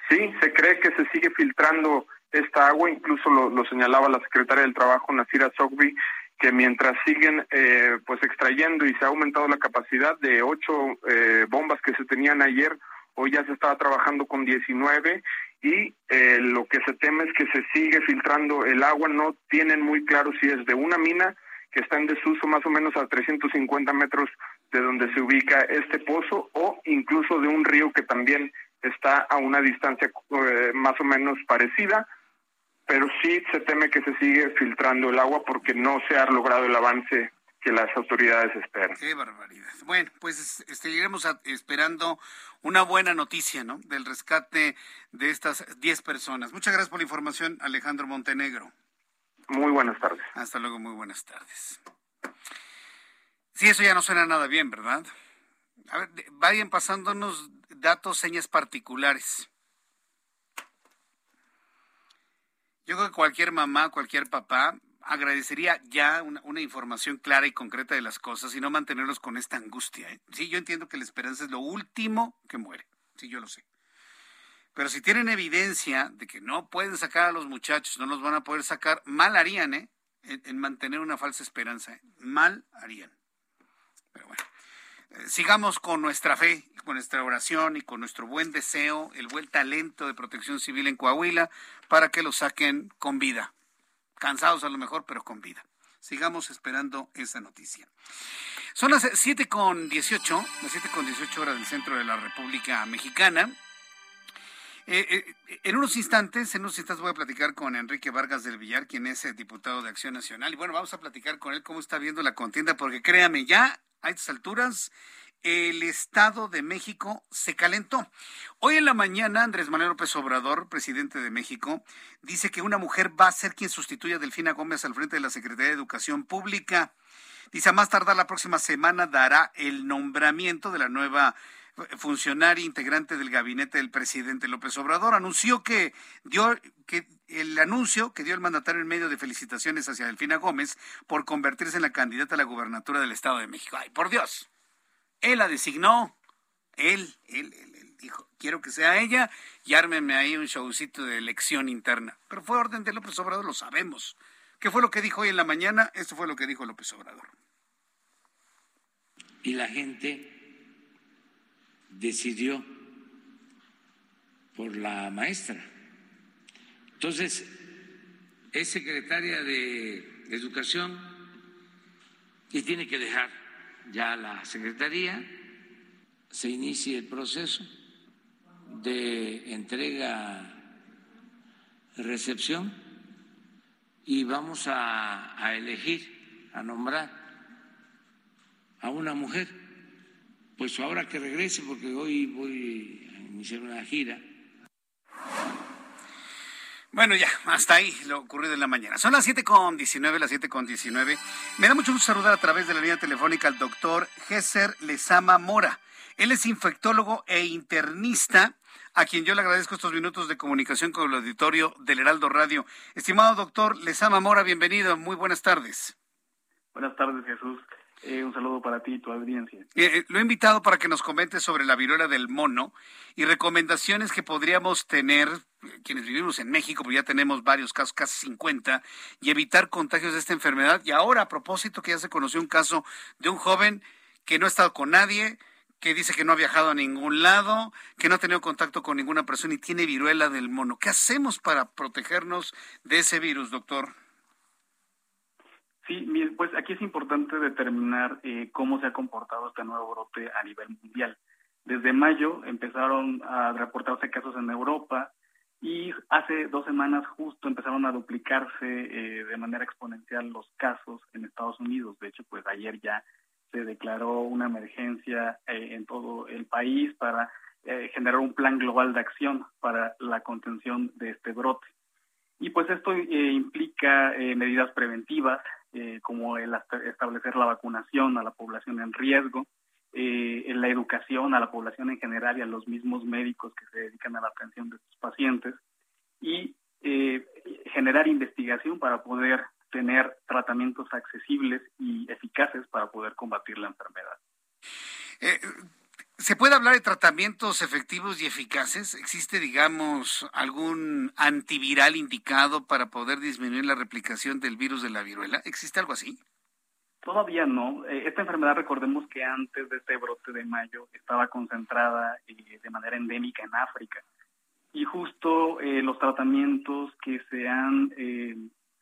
Sí, se cree que se sigue filtrando esta agua, incluso lo, señalaba la secretaria del Trabajo, Nasira Sogbi, que mientras siguen eh, pues extrayendo y se ha aumentado la capacidad de ocho eh, bombas que se tenían ayer, hoy ya se estaba trabajando con 19 y eh, lo que se teme es que se sigue filtrando el agua, no tienen muy claro si es de una mina que está en desuso más o menos a 350 metros de donde se ubica este pozo o incluso de un río que también está a una distancia más o menos parecida pero sí se teme que se sigue filtrando el agua porque no se ha logrado el avance que las autoridades esperan. Qué barbaridad. Bueno, pues seguiremos esperando una buena noticia, ¿no? Del rescate de estas 10 personas. Muchas gracias por la información, Alejandro Montenegro. Muy buenas tardes. Hasta luego, muy buenas tardes. Sí, eso ya no suena nada bien, ¿verdad? A ver, vayan pasándonos datos, señas particulares. Yo creo que cualquier mamá, cualquier papá agradecería ya una, información clara y concreta de las cosas y no mantenerlos con esta angustia. ¿eh? Sí, yo entiendo que la esperanza es lo último que muere. Sí, yo lo sé. Pero si tienen evidencia de que no pueden sacar a los muchachos, no los van a poder sacar, mal harían, ¿eh? En, mantener una falsa esperanza. ¿eh? Mal harían. Pero bueno, sigamos con nuestra fe con nuestra oración y con nuestro buen deseo, el buen talento de protección civil en Coahuila para que lo saquen con vida. Cansados a lo mejor, pero con vida. Sigamos esperando esa noticia. Son las 7 con 18, las 7 con 18 horas del centro de la República Mexicana. Eh, eh, en unos instantes, en unos instantes voy a platicar con Enrique Vargas del Villar, quien es el diputado de Acción Nacional. Y bueno, vamos a platicar con él cómo está viendo la contienda, porque créame, ya a estas alturas el Estado de México se calentó. Hoy en la mañana, Andrés Manuel López Obrador, presidente de México, dice que una mujer va a ser quien sustituya a Delfina Gómez al frente de la Secretaría de Educación Pública. Dice, a más tardar la próxima semana dará el nombramiento de la nueva funcionaria integrante del gabinete del presidente López Obrador. Anunció que dio que el anuncio que dio el mandatario en medio de felicitaciones hacia Delfina Gómez por convertirse en la candidata a la gubernatura del Estado de México. Ay, por Dios. Él la designó. Él, él, él, dijo, quiero que sea ella y ármenme ahí un showcito de elección interna. Pero fue orden de López Obrador, lo sabemos. ¿Qué fue lo que dijo hoy en la mañana? Esto fue lo que dijo López Obrador. Y la gente decidió por la maestra. Entonces, es secretaria de Educación y tiene que dejar ya la Secretaría, se inicie el proceso de entrega, recepción y vamos a elegir, a nombrar a una mujer. Pues ahora que regrese, porque hoy voy a iniciar una gira bueno, ya, hasta ahí lo ocurrido en la mañana. Son las 7 con 19, las 7 con 19. Me da mucho gusto saludar a través de la línea telefónica al doctor Gesser Lezama Mora. Él es infectólogo e internista, a quien yo le agradezco estos minutos de comunicación con el auditorio del Heraldo Radio. Estimado doctor Lezama Mora, bienvenido, muy buenas tardes. Buenas tardes, Jesús. Eh, un saludo para ti y tu audiencia. Eh, eh, lo he invitado para que nos comente sobre la viruela del mono y recomendaciones que podríamos tener quienes vivimos en México, porque ya tenemos varios casos, casi 50, y evitar contagios de esta enfermedad. Y ahora, a propósito, que ya se conoció un caso de un joven que no ha estado con nadie, que dice que no ha viajado a ningún lado, que no ha tenido contacto con ninguna persona y tiene viruela del mono. ¿Qué hacemos para protegernos de ese virus, doctor? Sí, pues aquí es importante determinar eh, cómo se ha comportado este nuevo brote a nivel mundial. Desde mayo empezaron a reportarse casos en Europa y hace dos semanas justo empezaron a duplicarse eh, de manera exponencial los casos en Estados Unidos. De hecho, pues ayer ya se declaró una emergencia eh, en todo el país para generar un plan global de acción para la contención de este brote. Y pues esto implica medidas preventivas eh, como el establecer la vacunación a la población en riesgo, eh, la educación a la población en general y a los mismos médicos que se dedican a la atención de estos pacientes y eh, generar investigación para poder tener tratamientos accesibles y eficaces para poder combatir la enfermedad. Eh, ¿Se puede hablar de tratamientos efectivos y eficaces? ¿Existe, digamos, algún antiviral indicado para poder disminuir la replicación del virus de la viruela? ¿Existe algo así? Todavía no. Eh, esta enfermedad, recordemos que antes de este brote de mayo estaba concentrada eh, de manera endémica en África. Y justo eh, los tratamientos que se han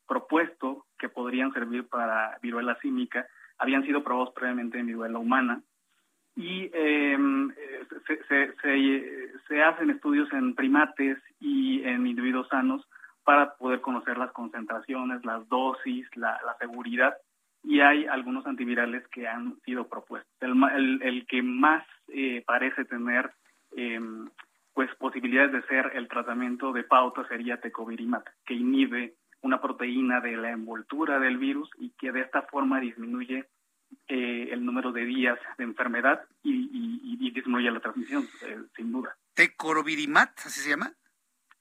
propuesto que podrían servir para viruela símica habían sido probados previamente en viruela humana y em, se, se, hacen estudios en primates y en individuos sanos para poder conocer las concentraciones, las dosis, la, seguridad y hay algunos antivirales que han sido propuestos. El, el, que más eh, parece tener em, pues posibilidades de ser el tratamiento de pauta sería tecovirimat, que inhibe una proteína de la envoltura del virus y que de esta forma disminuye eh, el número de días de enfermedad y, disminuye la transmisión, eh, sin duda. ¿Tecovirimat, así se llama?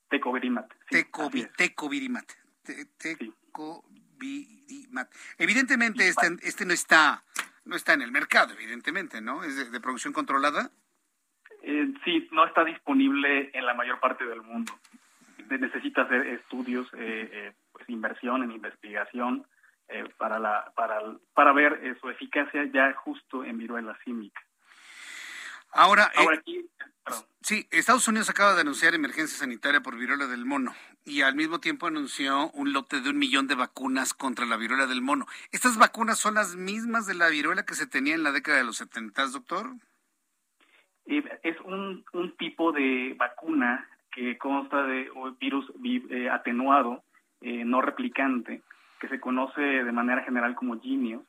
Tecovirimat. tecovirimat. Tecovirimat. Evidentemente este, este no está no está en el mercado, evidentemente, ¿no? ¿Es de, producción controlada? Eh, sí, no está disponible en la mayor parte del mundo. Necesita hacer estudios, pues inversión en investigación, eh, para, la, para, para ver eh, su eficacia ya justo en viruela símica. Ahora, Ahora eh, aquí, sí, Estados Unidos acaba de anunciar emergencia sanitaria por viruela del mono y al mismo tiempo anunció un lote de un millón de vacunas contra la viruela del mono. ¿Estas vacunas son las mismas de la viruela que se tenía en la década de los 70, doctor? es un, un tipo de vacuna que consta de virus atenuado, no replicante, que se conoce de manera general como Genius,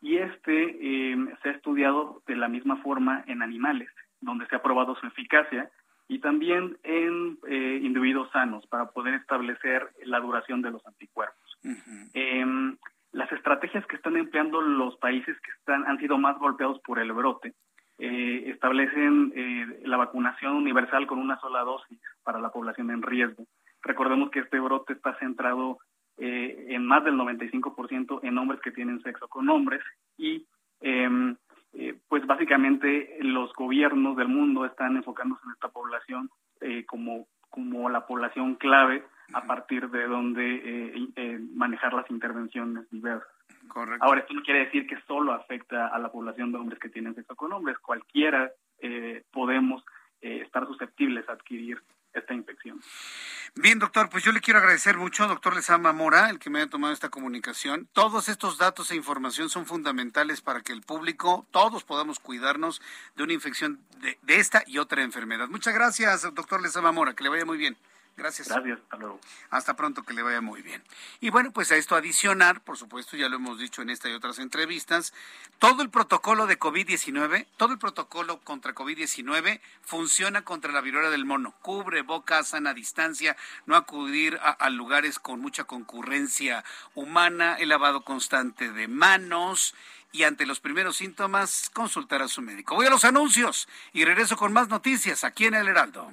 y este em, se ha estudiado de la misma forma en animales, donde se ha probado su eficacia, y también en eh, individuos sanos para poder establecer la duración de los anticuerpos. Em, las estrategias que están empleando los países que están, han sido más golpeados por el brote eh, establecen eh, la vacunación universal con una sola dosis para la población en riesgo. Recordemos que este brote está centrado eh, en más del 95% en hombres que tienen sexo con hombres y em, eh, pues básicamente los gobiernos del mundo están enfocándose en esta población eh, como, como la población clave a partir de donde manejar las intervenciones diversas. Ahora, esto no quiere decir que solo afecta a la población de hombres que tienen sexo con hombres. Cualquiera podemos estar susceptibles a adquirir esta infección. Bien, doctor, pues yo le quiero agradecer mucho, doctor Lezama Mora, el que me haya tomado esta comunicación. Todos estos datos e información son fundamentales para que el público, todos podamos cuidarnos de una infección de, de esta y otra enfermedad. Muchas gracias, doctor Lezama Mora, que le vaya muy bien. Gracias. Gracias, hasta luego. Hasta pronto, que le vaya muy bien. Y bueno, pues a esto adicionar, por supuesto, ya lo hemos dicho en esta y otras entrevistas, todo el protocolo de COVID-19, todo el protocolo contra COVID-19 funciona contra la viruela del mono. Cubre boca, sana distancia, no acudir a, lugares con mucha concurrencia humana, el lavado constante de manos y ante los primeros síntomas consultar a su médico. Voy a los anuncios y regreso con más noticias aquí en El Heraldo.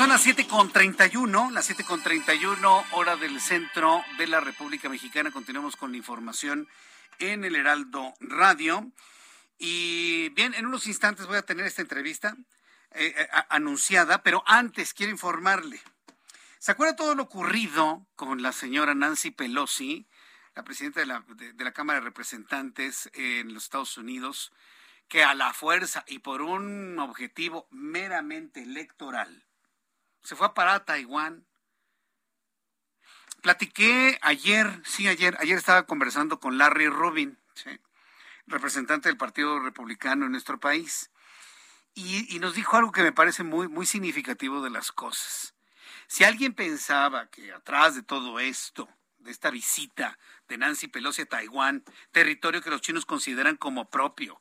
Son las 7.31, las 7.31 hora del centro de la República Mexicana. Continuamos con la información en el Heraldo Radio. Y bien, en unos instantes voy a tener esta entrevista eh, eh, anunciada, pero antes quiero informarle. ¿Se acuerda todo lo ocurrido con la señora Nancy Pelosi, la presidenta de la, de la Cámara de Representantes en los Estados Unidos, que a la fuerza y por un objetivo meramente electoral, se fue a parar a Taiwán. Platiqué ayer, sí, ayer, ayer estaba conversando con Larry Rubin, representante del Partido Republicano en nuestro país, y, y, nos dijo algo que me parece muy, muy significativo de las cosas. Si alguien pensaba que atrás de todo esto, de esta visita de Nancy Pelosi a Taiwán, territorio que los chinos consideran como propio,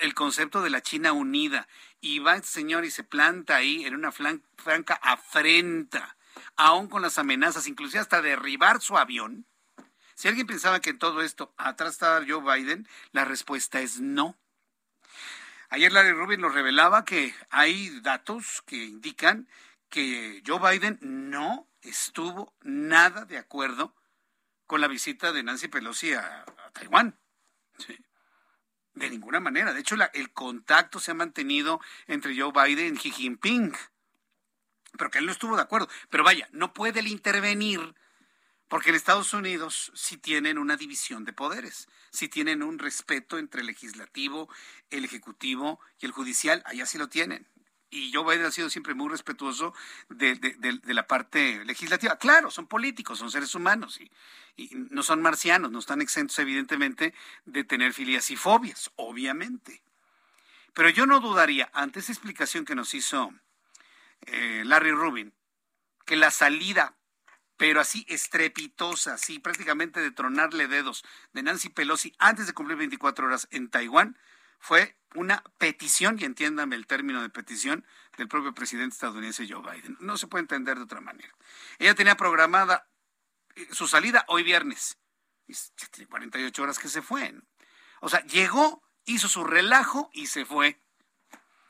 el concepto de la China unida, y va el señor y se planta ahí en una franca afrenta, aún con las amenazas, inclusive hasta derribar su avión. Si alguien pensaba que en todo esto atrás estaba Joe Biden, la respuesta es no. Ayer Larry Rubin nos revelaba que hay datos que indican que Joe Biden no estuvo nada de acuerdo con la visita de Nancy Pelosi a, Taiwán. De ninguna manera. De hecho, el contacto se ha mantenido entre Joe Biden y Xi Jinping. Pero que él no estuvo de acuerdo. Pero vaya, no puede él intervenir porque en Estados Unidos sí tienen una división de poderes, sí tienen un respeto entre el legislativo, el ejecutivo y el judicial, allá sí lo tienen y Joe Biden ha sido siempre muy respetuoso de, la parte legislativa. Claro, son políticos, son seres humanos y, no son marcianos, no están exentos evidentemente de tener filias y fobias, obviamente. Pero yo no dudaría, ante esa explicación que nos hizo eh, Larry Rubin, que la salida, pero así estrepitosa, así prácticamente de tronarle dedos de Nancy Pelosi antes de cumplir 24 horas en Taiwán, fue una petición, y entiéndame el término de petición, del propio presidente estadounidense Joe Biden. No se puede entender de otra manera. Ella tenía programada eh, su salida hoy viernes. Y tiene 48 horas que se fue. O sea, llegó, hizo su relajo y se fue,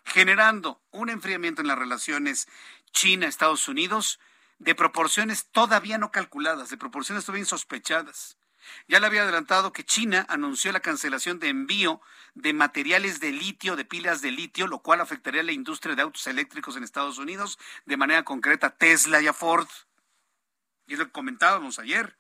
generando un enfriamiento en las relaciones China-Estados Unidos de proporciones todavía no calculadas, de proporciones todavía insospechadas. Ya le había adelantado que China anunció la cancelación de envío de materiales de litio, de pilas de litio, lo cual afectaría a la industria de autos eléctricos en Estados Unidos, de manera concreta Tesla y a Ford. Y es lo que comentábamos ayer,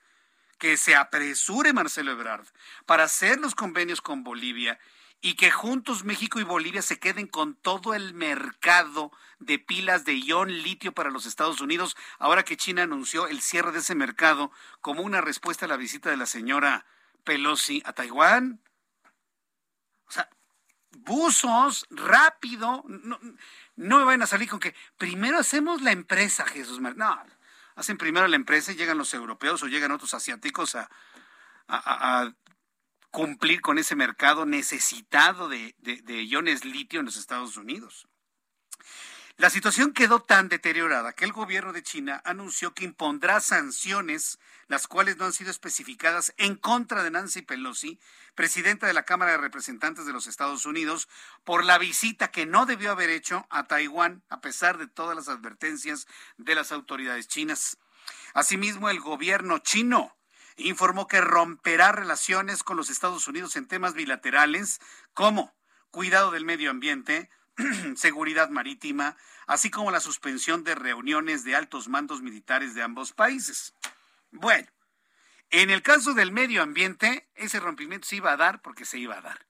que se apresure Marcelo Ebrard para hacer los convenios con Bolivia y que juntos México y Bolivia se queden con todo el mercado de pilas de ion litio para los Estados Unidos, ahora que China anunció el cierre de ese mercado como una respuesta a la visita de la señora Pelosi a Taiwán. O sea, buzos, rápido, no, no me van a salir con que primero hacemos la empresa, Jesús. No, hacen primero la empresa y llegan los europeos o llegan otros asiáticos a cumplir con ese mercado necesitado de, iones litio en los Estados Unidos. La situación quedó tan deteriorada que el gobierno de China anunció que impondrá sanciones, las cuales no han sido especificadas, en contra de Nancy Pelosi, presidenta de la Cámara de Representantes de los Estados Unidos, por la visita que no debió haber hecho a Taiwán, a pesar de todas las advertencias de las autoridades chinas. Asimismo, el gobierno chino informó que romperá relaciones con los Estados Unidos en temas bilaterales como cuidado del medio ambiente, *clears throat* seguridad marítima, así como la suspensión de reuniones de altos mandos militares de ambos países. Bueno, en el caso del medio ambiente, ese rompimiento se iba a dar porque se iba a dar.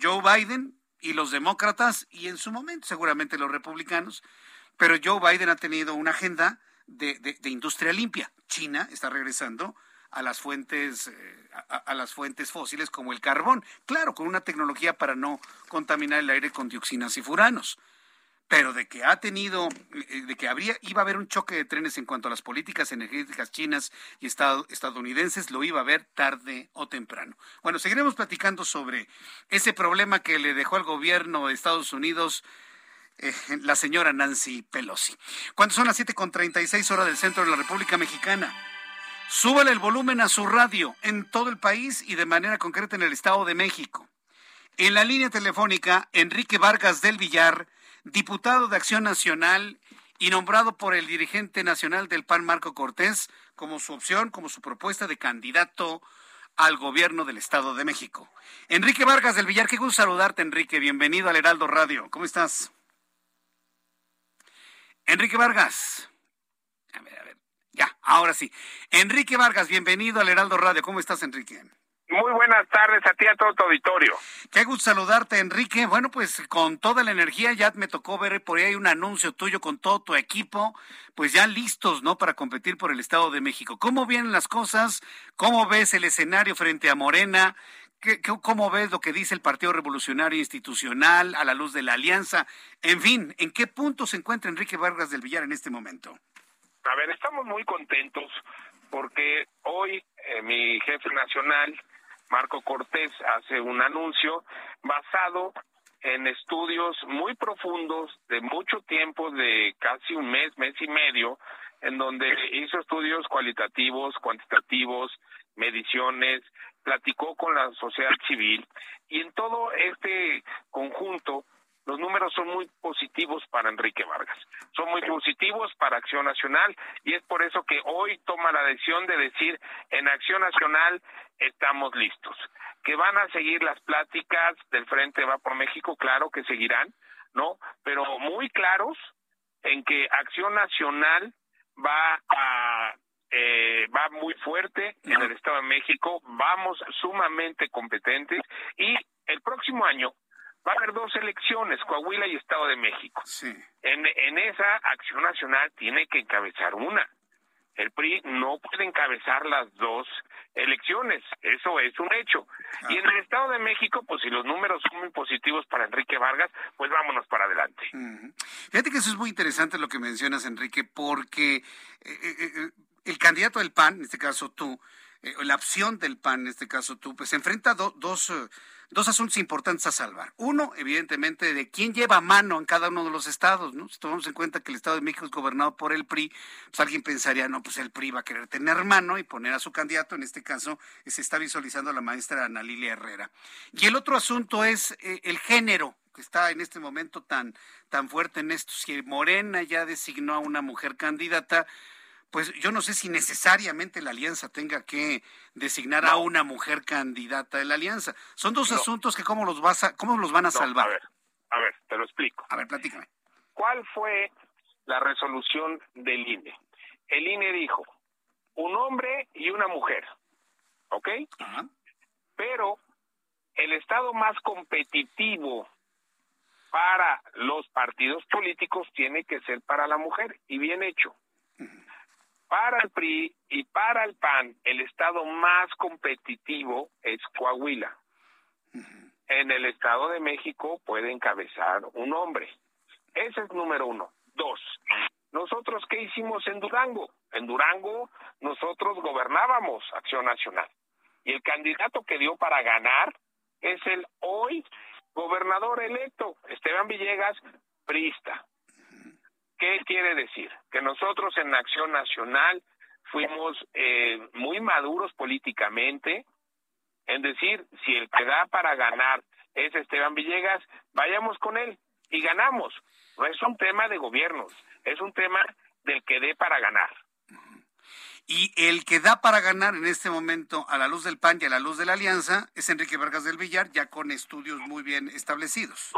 Joe Biden y los demócratas y en su momento seguramente los republicanos. Pero Joe Biden ha tenido una agenda de, de, industria limpia. China está regresando a las fuentes eh, a, las fuentes fósiles como el carbón, claro, con una tecnología para no contaminar el aire con dioxinas y furanos. Pero de que ha tenido, eh, de que habría, iba a haber un choque de trenes en cuanto a las políticas energéticas chinas y estadounidenses, lo iba a ver tarde o temprano. Bueno, seguiremos platicando sobre ese problema que le dejó al gobierno de Estados Unidos eh, la señora Nancy Pelosi. Cuando son las 7.36 horas del centro de la República Mexicana. Súbale el volumen a su radio en todo el país y de manera concreta en el Estado de México. En la línea telefónica, Enrique Vargas del Villar, diputado de Acción Nacional y nombrado por el dirigente nacional del PAN, Marco Cortés, como su opción, como su propuesta de candidato al gobierno del Estado de México. Enrique Vargas del Villar, qué gusto saludarte, Enrique. Bienvenido al Heraldo Radio. ¿Cómo estás? Enrique Vargas. A ver, a ver. Ya, ahora sí. Enrique Vargas, bienvenido al Heraldo Radio. ¿Cómo estás, Enrique? Muy buenas tardes a ti, a todo tu auditorio. Qué gusto saludarte, Enrique. Bueno, pues con toda la energía ya me tocó ver por ahí un anuncio tuyo con todo tu equipo, pues ya listos, ¿no? Para competir por el Estado de México. ¿Cómo vienen las cosas? ¿Cómo ves el escenario frente a Morena? ¿Qué, cómo ves lo que dice el Partido Revolucionario Institucional a la luz de la alianza? En fin, ¿en qué punto se encuentra Enrique Vargas del Villar en este momento? A ver, estamos muy contentos porque hoy eh, mi jefe nacional, Marco Cortés, hace un anuncio basado en estudios muy profundos de mucho tiempo, de casi un mes, mes y medio, en donde hizo estudios cualitativos, cuantitativos, mediciones, platicó con la sociedad civil y en todo este conjunto los números son muy positivos para Enrique Vargas, son muy positivos para Acción Nacional y es por eso que hoy toma la decisión de decir en Acción Nacional estamos listos. Que van a seguir las pláticas del Frente Va por México, claro que seguirán, ¿no? Pero muy claros en que Acción Nacional va a eh, va muy fuerte en el Estado de México, vamos sumamente competentes y el próximo año va a haber dos elecciones, Coahuila y Estado de México. En, en esa acción nacional tiene que encabezar una. El PRI no puede encabezar las dos elecciones, eso es un hecho. Y en el Estado de México, pues si los números son muy positivos para Enrique Vargas, pues vámonos para adelante. Fíjate que eso es muy interesante lo que mencionas, Enrique, porque eh, eh, eh, el candidato del PAN, en este caso tú, la opción del PAN, en este caso tú, pues se enfrenta a dos dos asuntos importantes a salvar. Uno, evidentemente, de quién lleva mano en cada uno de los estados, ¿no? Si tomamos en cuenta que el Estado de México es gobernado por el PRI, pues alguien pensaría, no, pues el PRI va a querer tener mano y poner a su candidato, en este caso se está visualizando la maestra Ana Lilia Herrera. Y el otro asunto es eh, el género que está en este momento tan, tan fuerte en esto. Si Morena ya designó a una mujer candidata, pues yo no sé si necesariamente la alianza tenga que designar a una mujer candidata de la alianza. Son dos asuntos que cómo los vas a, cómo los van a salvar. A ver, a ver, te lo explico. A ver, platícame. ¿Cuál fue la resolución del INE? El INE dijo un hombre y una mujer, ¿ok? Pero el estado más competitivo para los partidos políticos tiene que ser para la mujer y bien hecho para el PRI y para el PAN, el estado más competitivo es Coahuila. En el Estado de México puede encabezar un hombre. Ese es número uno. Dos, nosotros qué hicimos en Durango? En Durango nosotros gobernábamos Acción Nacional. Y el candidato que dio para ganar es el hoy gobernador electo, Esteban Villegas, Prista. ¿Qué quiere decir? Que nosotros en Acción Nacional fuimos eh, muy maduros políticamente, en decir, si el que da para ganar es Esteban Villegas, vayamos con él y ganamos. No es un tema de gobiernos, es un tema del que dé para ganar. Y el que da para ganar en este momento a la luz del PAN y a la luz de la Alianza es Enrique Vargas del Villar, ya con estudios muy bien establecidos.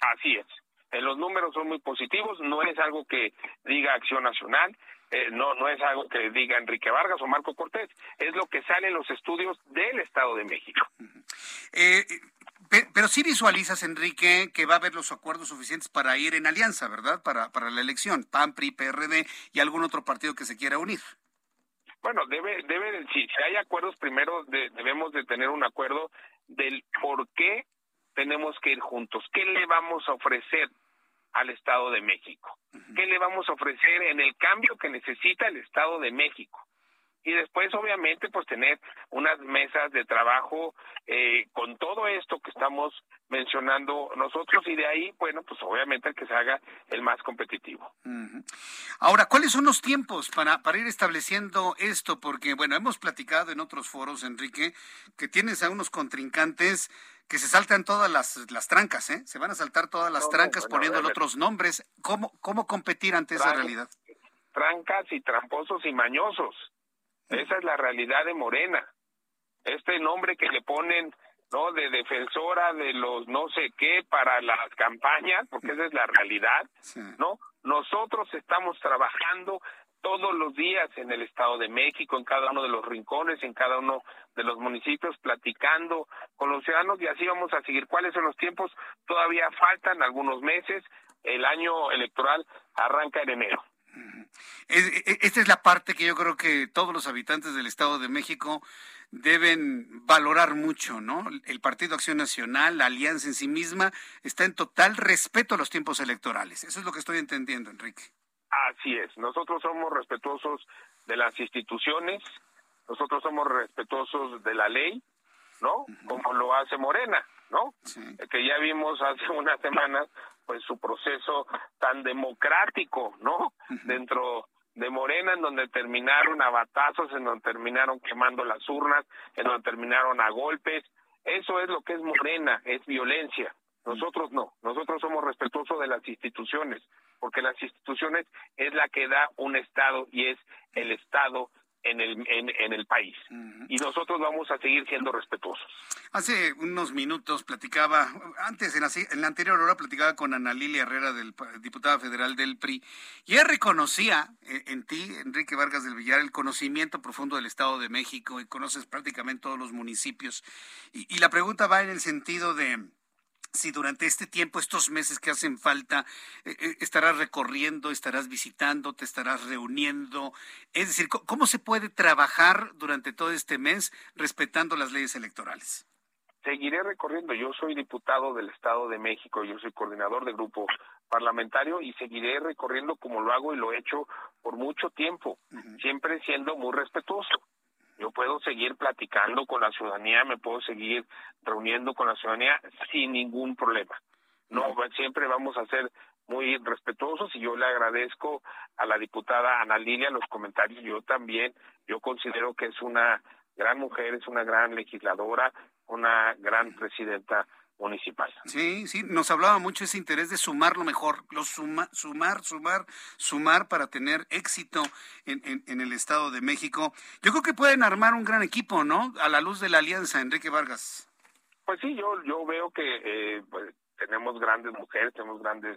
Así es. Eh, los números son muy positivos, no es algo que diga Acción Nacional, eh, no, no es algo que diga Enrique Vargas o Marco Cortés, es lo que sale en los estudios del Estado de México. Eh, Pero, sí visualizas, Enrique, que va a haber los acuerdos suficientes para ir en alianza, ¿verdad? Para, para la elección, PAN, PRI, PRD y algún otro partido que se quiera unir. Bueno, debe, debe, si, hay acuerdos, primero debemos de tener un acuerdo del por qué tenemos que ir juntos, qué le vamos a ofrecer al Estado de México, qué le vamos a ofrecer en el cambio que necesita el Estado de México y después obviamente pues tener unas mesas de trabajo eh, con todo esto que estamos mencionando nosotros y de ahí bueno pues obviamente el que se haga el más competitivo. Ahora, ¿cuáles son los tiempos para, para ir estableciendo esto? Porque bueno, hemos platicado en otros foros, Enrique, que tienes a unos contrincantes que se saltan todas las, las trancas, ¿eh? Se van a saltar todas las trancas poniéndole otros nombres. ¿Cómo, ¿Cómo competir ante esa realidad? Trancas y tramposos y mañosos. Esa es la realidad de Morena. Este nombre que le ponen, ¿no? De defensora de los no sé qué para las campañas, porque esa es la realidad, ¿no? Nosotros estamos trabajando todos los días en el Estado de México, en cada uno de los rincones, en cada uno de los municipios, platicando con los ciudadanos y así vamos a seguir. ¿Cuáles son los tiempos? Todavía faltan algunos meses. El año electoral arranca en enero. E, esta es la parte que yo creo que todos los habitantes del Estado de México deben valorar mucho, ¿no? El Partido Acción Nacional, la alianza en sí misma, está en total respeto a los tiempos electorales. Eso es lo que estoy entendiendo, Enrique. Así es. Nosotros somos respetuosos de las instituciones, nosotros somos respetuosos de la ley, ¿no? Como lo hace Morena, ¿no? Que ya vimos hace *laughs* unas semanas pues su proceso tan democrático, ¿no? Dentro de Morena, en donde terminaron a batazos, en donde terminaron quemando las urnas, en donde terminaron a golpes. Eso es lo que es Morena, es violencia. Nosotros no, nosotros somos respetuosos de las instituciones, porque las instituciones es la que da un Estado y es el Estado en el, en, el país. Y nosotros vamos a seguir siendo respetuosos. Hace unos minutos platicaba, antes en la, en la anterior hora platicaba con Ana Lilia Herrera, del, diputada federal del PRI, y ella reconocía eh, en, ti, Enrique Vargas del Villar, el conocimiento profundo del Estado de México y conoces prácticamente todos los municipios. y la pregunta va en el sentido de si durante este tiempo, estos meses que hacen falta, eh, eh, estarás recorriendo, estarás visitando, te estarás reuniendo. Es decir, ¿cómo se puede trabajar durante todo este mes respetando las leyes electorales? Seguiré recorriendo. Yo soy diputado del Estado de México, yo soy coordinador de grupo parlamentario y seguiré recorriendo como lo hago y lo he hecho por mucho tiempo, siempre siendo muy respetuoso yo puedo seguir platicando con la ciudadanía, me puedo seguir reuniendo con la ciudadanía sin ningún problema. No, siempre vamos a ser muy respetuosos y yo le agradezco a la diputada Ana Lilia los comentarios. Yo también, yo considero que es una gran mujer, es una gran legisladora, una gran presidenta municipal. Sí, sí, nos hablaba mucho ese interés de sumar lo mejor, lo suma, sumar, sumar, sumar para tener éxito en, en, el Estado de México. Yo creo que pueden armar un gran equipo, ¿no? A la luz de la alianza, Enrique Vargas. Pues sí, yo, yo veo que eh, pues, tenemos grandes mujeres, tenemos grandes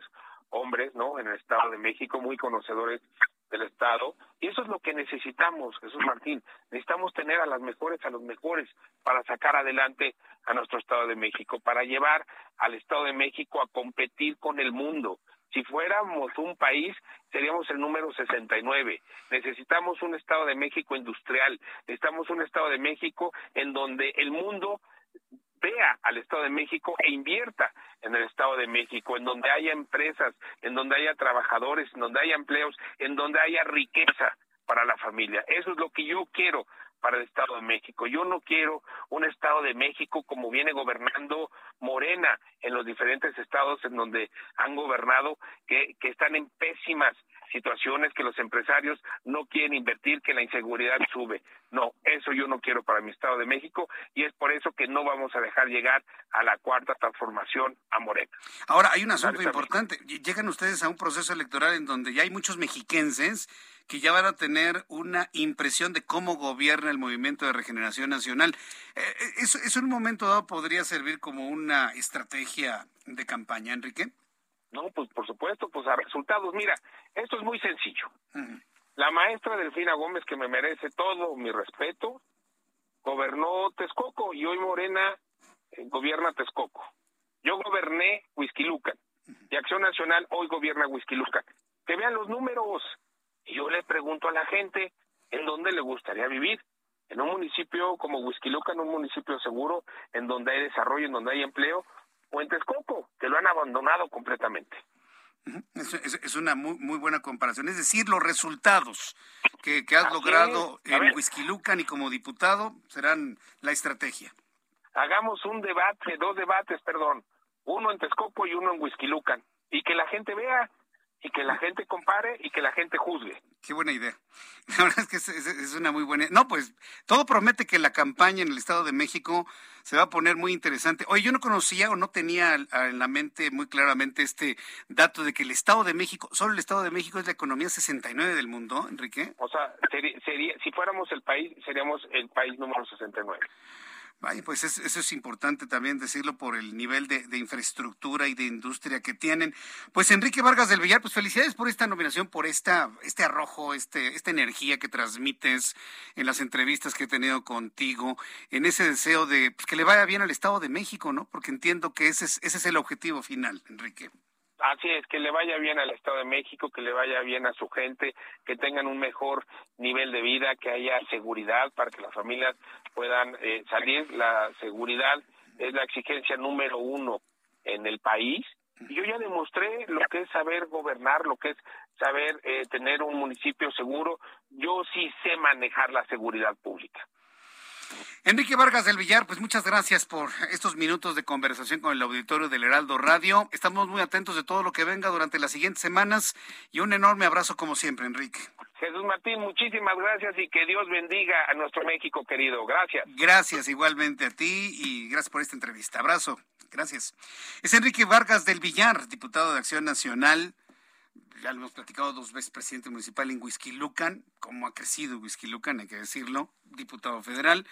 hombres, ¿no? En el Estado de México, muy conocedores del Estado. Y eso es lo que necesitamos, Jesús Martín. Necesitamos tener a las mejores, a los mejores, para sacar adelante a nuestro Estado de México, para llevar al Estado de México a competir con el mundo. Si fuéramos un país, seríamos el número 69. Necesitamos un Estado de México industrial, necesitamos un Estado de México en donde el mundo vea al Estado de México e invierta en el Estado de México, en donde haya empresas, en donde haya trabajadores, en donde haya empleos, en donde haya riqueza para la familia. Eso es lo que yo quiero para el Estado de México. Yo no quiero un Estado de México como viene gobernando Morena en los diferentes estados en donde han gobernado, que, que están en pésimas situaciones que los empresarios no quieren invertir, que la inseguridad sube. No, eso yo no quiero para mi Estado de México y es por eso que no vamos a dejar llegar a la cuarta transformación a Morena. Ahora, hay un asunto importante. Llegan ustedes a un proceso electoral en donde ya hay muchos mexiquenses que ya van a tener una impresión de cómo gobierna el Movimiento de Regeneración Nacional. Eh, eh, ¿Eso, ¿Eso en un momento dado podría servir como una estrategia de campaña, Enrique? No, pues por supuesto, pues a resultados. Mira, esto es muy sencillo. La maestra Delfina Gómez, que me merece todo mi respeto, gobernó Texcoco y hoy Morena gobierna Texcoco. Yo goberné Huizquilucan y Acción Nacional hoy gobierna Huizquilucan. Que vean los números. Y yo le pregunto a la gente en dónde le gustaría vivir. En un municipio como Huizquilucan, un municipio seguro, en donde hay desarrollo, en donde hay empleo, o en Texcoco, que lo han abandonado completamente. Es, una muy, muy buena comparación. Es decir, los resultados que, has logrado en Huizquilucan y como diputado serán la estrategia. Hagamos un debate, dos debates, perdón, uno en Texcoco y uno en Huizquilucan, y que la gente vea y que la gente compare y que la gente juzgue. Qué buena idea. *laughs* La verdad es que es, una muy buena. No, pues todo promete que la campaña en el Estado de México se va a poner muy interesante. Oye, yo no conocía o no tenía en la mente muy claramente este dato de que el Estado de México, solo el Estado de México es la economía 69 del mundo, Enrique. O sea, sería, si fuéramos el país, seríamos el país número 69. Vaya, pues eso es importante también decirlo por el nivel de, infraestructura y de industria que tienen. Pues Enrique Vargas del Villar, pues felicidades por esta nominación, por esta, este arrojo, este, esta energía que transmites en las entrevistas que he tenido contigo, en ese deseo de pues, que le vaya bien al Estado de México, ¿no? Porque entiendo que ese es, ese es el objetivo final, Enrique. Así es, que le vaya bien al Estado de México, que le vaya bien a su gente, que tengan un mejor nivel de vida, que haya seguridad para que las familias puedan eh, salir. La seguridad es la exigencia número uno en el país. Y yo ya demostré lo que es saber gobernar, lo que es saber eh, tener un municipio seguro. Yo sí sé manejar la seguridad pública. Enrique Vargas del Villar, pues muchas gracias por estos minutos de conversación con el auditorio del Heraldo Radio. Estamos muy atentos de todo lo que venga durante las siguientes semanas y un enorme abrazo como siempre, Enrique. Jesús Martín, muchísimas gracias y que Dios bendiga a nuestro México querido. Gracias. Gracias igualmente a ti y gracias por esta entrevista. Abrazo. Gracias. Es Enrique Vargas del Villar, diputado de Acción Nacional ya lo hemos platicado dos veces, presidente municipal en Lucan, cómo ha crecido Lucan, hay que decirlo, diputado federal.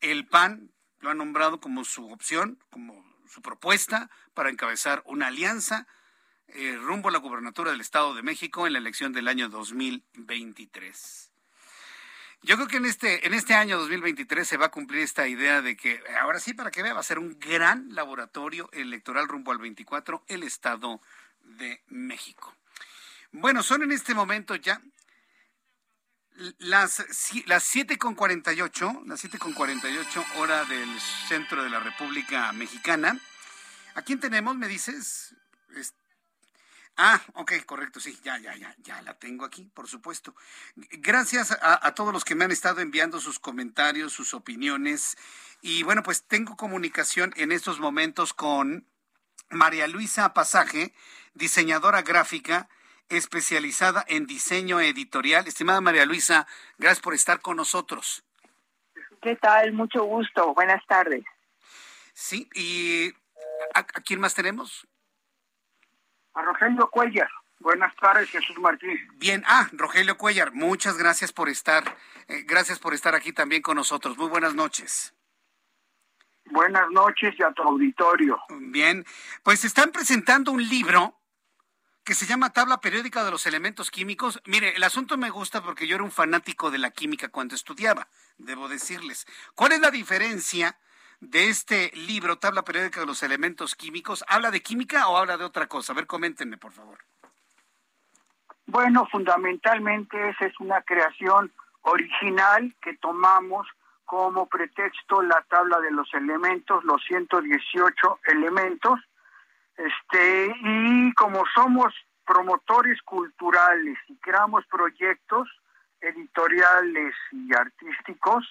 El PAN lo ha nombrado como su opción, como su propuesta para encabezar una alianza eh, rumbo a la gubernatura del Estado de México en la elección del año 2023. Yo creo que en este, en este año 2023 se va a cumplir esta idea de que, ahora sí, para que vea, va a ser un gran laboratorio electoral rumbo al 24 el Estado de México. Bueno, son en este momento ya las, las 7 con 48, las 7 con 48 hora del centro de la República Mexicana. ¿A quién tenemos, me dices? Ah, ok, correcto, sí, ya, ya, ya, ya la tengo aquí, por supuesto. Gracias a, a, todos los que me han estado enviando sus comentarios, sus opiniones. Y bueno, pues tengo comunicación en estos momentos con María Luisa Pasaje, diseñadora gráfica especializada en diseño editorial. Estimada María Luisa, gracias por estar con nosotros. ¿Qué tal? Mucho gusto. Buenas tardes. Sí, ¿y a, quién más tenemos? A Rogelio Cuellar. Buenas tardes, Jesús Martín. Bien, ah, Rogelio Cuellar, muchas gracias por estar, eh, gracias por estar aquí también con nosotros. Muy buenas noches. Buenas noches y a tu auditorio. Bien, pues están presentando un libro que se llama Tabla Periódica de los Elementos Químicos. Mire, el asunto me gusta porque yo era un fanático de la química cuando estudiaba, debo decirles. ¿Cuál es la diferencia de este libro, Tabla Periódica de los Elementos Químicos? ¿Habla de química o habla de otra cosa? A ver, coméntenme, por favor. Bueno, fundamentalmente esa es una creación original que tomamos como pretexto la tabla de los elementos, los 118 elementos, este, y como somos promotores culturales y creamos proyectos editoriales y artísticos,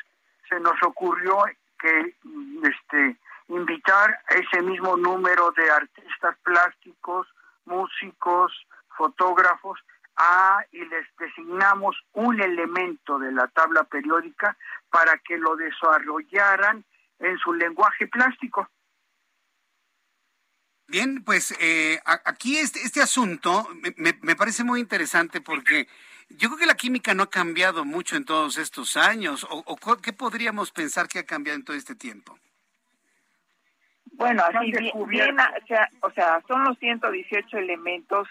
se nos ocurrió que este invitar a ese mismo número de artistas plásticos, músicos, fotógrafos a y les designamos un elemento de la tabla periódica para que lo desarrollaran en su lenguaje plástico. Bien, pues eh, aquí este, este asunto me, me, parece muy interesante porque yo creo que la química no ha cambiado mucho en todos estos años. ¿O, qué podríamos pensar que ha cambiado en todo este tiempo? Bueno, así bien, o, sea, o sea, son los 118 elementos.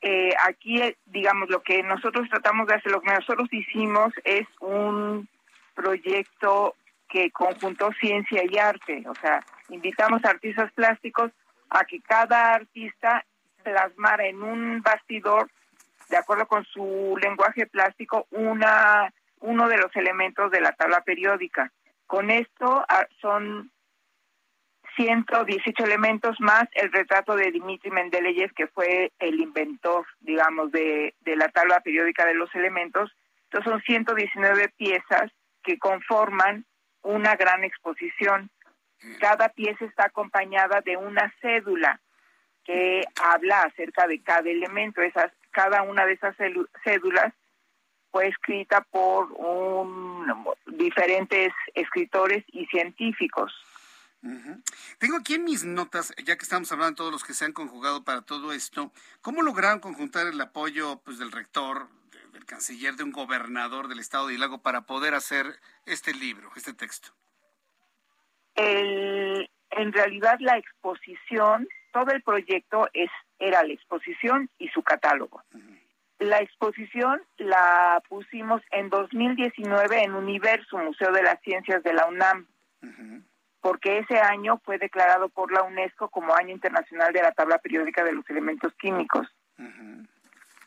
Eh, aquí, digamos, lo que nosotros tratamos de hacer, lo que nosotros hicimos es un proyecto que conjuntó ciencia y arte. O sea, invitamos a artistas plásticos a que cada artista plasmara en un bastidor, de acuerdo con su lenguaje plástico, una uno de los elementos de la tabla periódica. Con esto ah, son 118 elementos más el retrato de Dimitri Mendeleev, que fue el inventor, digamos, de, de la tabla periódica de los elementos. Entonces son 119 piezas que conforman una gran exposición. Cada pieza está acompañada de una cédula que habla acerca de cada elemento. Esas, cada una de esas cédulas fue escrita por un, diferentes escritores y científicos. Tengo aquí en mis notas, ya que estamos hablando de todos los que se han conjugado para todo esto, ¿cómo lograron conjuntar el apoyo pues, del rector, del canciller, de un gobernador del estado de Hidalgo para poder hacer este libro, este texto? El, en realidad la exposición, todo el proyecto es era la exposición y su catálogo. La exposición la pusimos en 2019 en Universo, Museo de las Ciencias de la UNAM porque ese año fue declarado por la UNESCO como Año Internacional de la Tabla Periódica de los Elementos Químicos.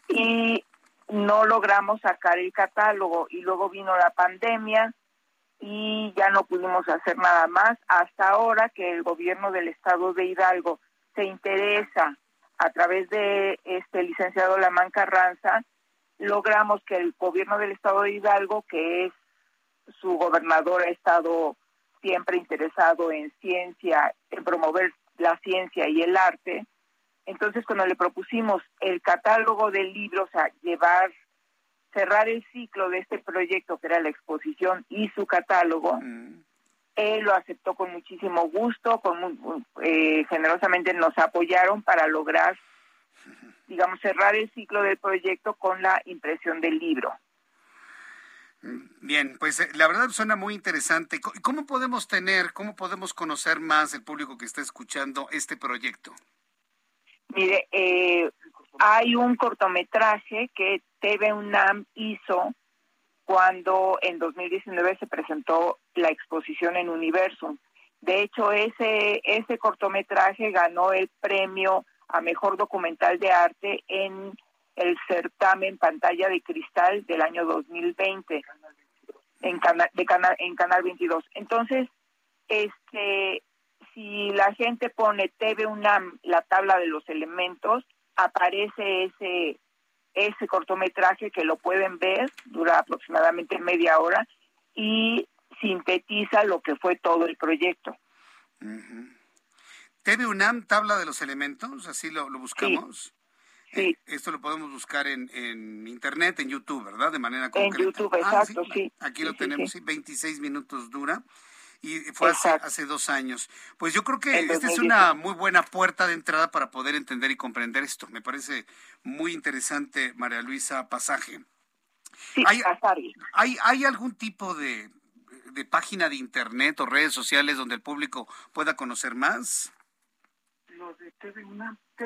Y no logramos sacar el catálogo y luego vino la pandemia y ya no pudimos hacer nada más hasta ahora que el gobierno del estado de Hidalgo se interesa a través de este licenciado Lamán Carranza, logramos que el gobierno del estado de Hidalgo, que es su gobernador, ha estado siempre interesado en ciencia, en promover la ciencia y el arte. Entonces, cuando le propusimos el catálogo del libro, o sea, llevar, cerrar el ciclo de este proyecto, que era la exposición y su catálogo, él lo aceptó con muchísimo gusto, con, eh, generosamente nos apoyaron para lograr, digamos, cerrar el ciclo del proyecto con la impresión del libro. Bien, pues eh, la verdad suena muy interesante. ¿Cómo podemos tener, cómo podemos conocer más el público que está escuchando este proyecto? Mire, eh, hay un cortometraje que TV UNAM hizo cuando en 2019 se presentó la exposición en Universum. De hecho, ese, ese cortometraje ganó el premio a mejor documental de arte en el certamen Pantalla de Cristal del año 2020 en Canal, de en Canal 22. Entonces, este, si la gente pone TV UNAM, la tabla de los elementos, aparece ese, ese cortometraje que lo pueden ver, dura aproximadamente media hora y sintetiza lo que fue todo el proyecto. TV UNAM, tabla de los elementos, así lo, lo buscamos. Sí. esto lo podemos buscar en, en, internet, en YouTube, ¿verdad? De manera concreta. En YouTube, ah, exacto, sí. Aquí lo tenemos, sí, 26 minutos dura. Y fue hace, hace, dos años. Pues yo creo que esta es una muy buena puerta de entrada para poder entender y comprender esto. Me parece muy interesante, María Luisa Pasaje. Sí, ¿Hay, ¿hay, ¿Hay algún tipo de, de página de internet o redes sociales donde el público pueda conocer más? Los de TV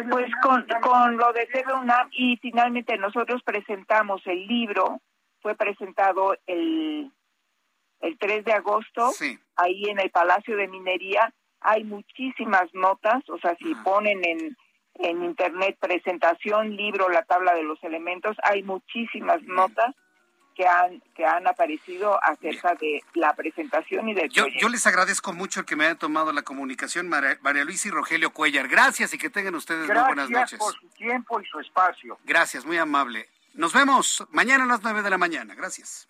pues con, con lo de TV UNAM y finalmente nosotros presentamos el libro, fue presentado el, el 3 de agosto, ahí en el Palacio de Minería. Hay muchísimas notas, o sea, si ponen en, en internet presentación, libro, la tabla de los elementos, hay muchísimas notas que han, que han aparecido acerca de la presentación y del yo, yo les agradezco mucho el que me haya tomado la comunicación, María, Luisa y Rogelio Cuellar. Gracias y que tengan ustedes muy buenas noches. Gracias por su tiempo y su espacio. Gracias, muy amable. Nos vemos mañana a las 9 de la mañana. Gracias.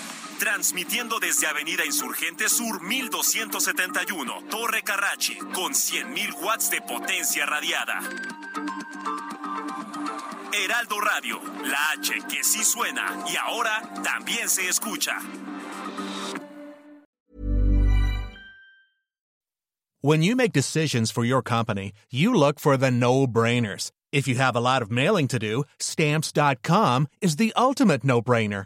Transmitiendo desde Avenida Insurgente Sur 1271, Torre Carrachi, con 100.000 watts de potencia radiada. Heraldo Radio, la H que sí suena y ahora también se escucha. When you make decisions for your company, you look for the no brainers. If you have a lot of mailing to do, stamps.com is the ultimate no brainer.